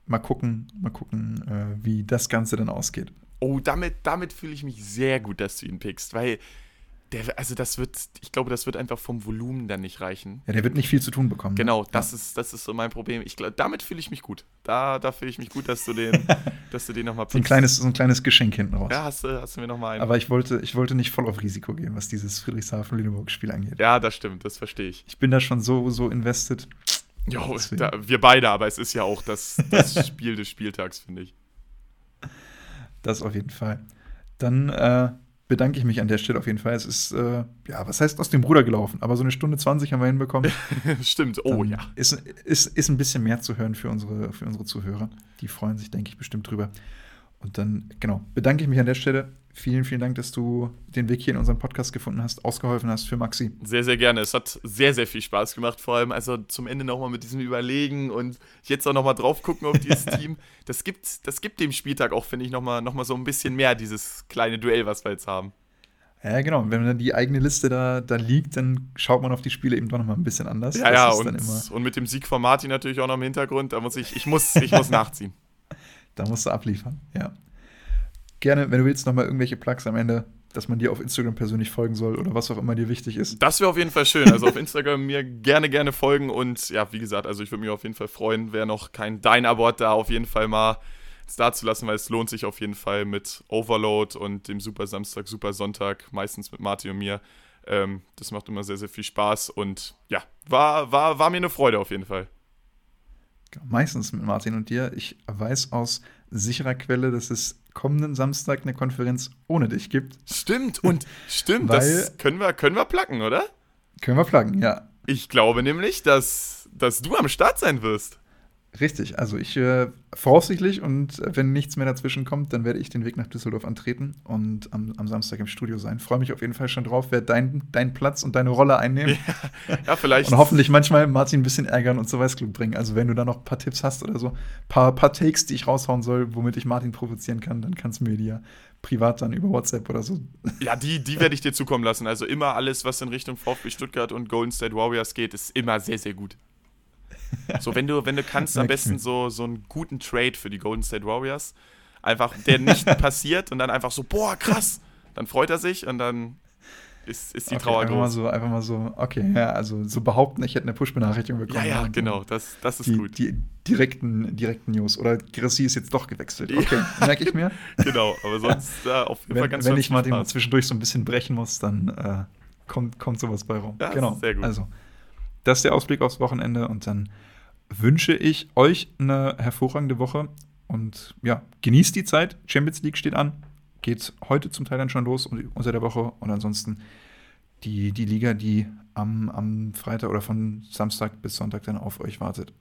mal gucken, mal gucken, äh, wie das Ganze dann ausgeht. Oh, damit, damit fühle ich mich sehr gut, dass du ihn pickst, weil der, also das wird, ich glaube, das wird einfach vom Volumen dann nicht reichen. Ja, der wird nicht viel zu tun bekommen. Ne? Genau, ne? das, ja. ist, das ist so mein Problem. Ich glaub, damit fühle ich mich gut. Da, da fühle ich mich gut, dass du den, dass du den nochmal so ein kleines, so ein kleines Geschenk hinten raus. Ja, hast du, hast du mir nochmal einen. Aber ich wollte, ich wollte nicht voll auf Risiko gehen, was dieses Friedrichshafen-Lüneburg-Spiel angeht. Ja, das stimmt, das verstehe ich. Ich bin da schon so, so invested. Jo, da, wir beide, aber es ist ja auch das, das Spiel des Spieltags, finde ich. Das auf jeden Fall. Dann äh, bedanke ich mich an der Stelle auf jeden Fall. Es ist, äh, ja, was heißt aus dem Ruder gelaufen? Aber so eine Stunde 20 haben wir hinbekommen. Stimmt, oh Dann ja. Ist, ist, ist ein bisschen mehr zu hören für unsere, für unsere Zuhörer. Die freuen sich, denke ich, bestimmt drüber. Und dann, genau, bedanke ich mich an der Stelle. Vielen, vielen Dank, dass du den Weg hier in unseren Podcast gefunden hast, ausgeholfen hast für Maxi. Sehr, sehr gerne. Es hat sehr, sehr viel Spaß gemacht. Vor allem also zum Ende nochmal mit diesem Überlegen und jetzt auch nochmal drauf gucken auf dieses Team. Das gibt, das gibt dem Spieltag auch, finde ich, nochmal noch mal so ein bisschen mehr, dieses kleine Duell, was wir jetzt haben. Ja, genau. Wenn dann die eigene Liste da, da liegt, dann schaut man auf die Spiele eben doch nochmal ein bisschen anders. Ja, ja, und, und mit dem Sieg von Martin natürlich auch noch im Hintergrund, da muss ich, ich muss, ich muss nachziehen. Da musst du abliefern, ja. Gerne, wenn du willst, nochmal irgendwelche Plugs am Ende, dass man dir auf Instagram persönlich folgen soll oder was auch immer dir wichtig ist. Das wäre auf jeden Fall schön. Also auf Instagram mir gerne, gerne folgen und ja, wie gesagt, also ich würde mich auf jeden Fall freuen, wer noch kein Dein-Abo hat, da auf jeden Fall mal da zu lassen, weil es lohnt sich auf jeden Fall mit Overload und dem Super Samstag, Super Sonntag, meistens mit Martin und mir. Ähm, das macht immer sehr, sehr viel Spaß und ja, war, war, war mir eine Freude auf jeden Fall. Meistens mit Martin und dir. Ich weiß aus sicherer Quelle, dass es kommenden Samstag eine Konferenz ohne dich gibt. Stimmt, und stimmt, das können wir, können wir placken, oder? Können wir placken, ja. Ich glaube nämlich, dass, dass du am Start sein wirst. Richtig, also ich äh, voraussichtlich und äh, wenn nichts mehr dazwischen kommt, dann werde ich den Weg nach Düsseldorf antreten und am, am Samstag im Studio sein. Freue mich auf jeden Fall schon drauf, werde deinen dein Platz und deine Rolle einnehmen. Ja, ja, vielleicht. und hoffentlich manchmal Martin ein bisschen ärgern und zur Weißglut bringen. Also wenn du da noch ein paar Tipps hast oder so, ein paar, paar Takes, die ich raushauen soll, womit ich Martin provozieren kann, dann kannst du mir die ja privat dann über WhatsApp oder so. Ja, die, die werde ich dir zukommen lassen. Also immer alles, was in Richtung VfB Stuttgart und Golden State Warriors geht, ist immer sehr, sehr gut. So, wenn du, wenn du kannst, am besten so, so einen guten Trade für die Golden State Warriors. einfach der nicht passiert und dann einfach so, boah, krass. Dann freut er sich und dann ist, ist die Okay, Trauer einfach mal groß. so, einfach mal so, okay, ja, also so behaupten, ich hätte eine Push-Benachrichtigung bekommen. Ja, ja, genau, das, das ist Die, gut. die direkten, direkten News. Oder Grassi ist jetzt doch gewechselt. Okay, merke ich mir. Genau, aber sonst äh, auf jeden Fall wenn ganz wenn ich mal den mal zwischendurch so ein bisschen brechen muss, dann äh, kommt, kommt sowas bei rum. Ja, genau. sehr gut. Also, das ist der Ausblick aufs Wochenende und dann wünsche ich euch eine hervorragende Woche und ja, genießt die Zeit. Champions League steht an. Geht heute zum Teil dann schon los und- unter der Woche und ansonsten die, die Liga, die am, am Freitag oder von Samstag bis Sonntag dann auf euch wartet.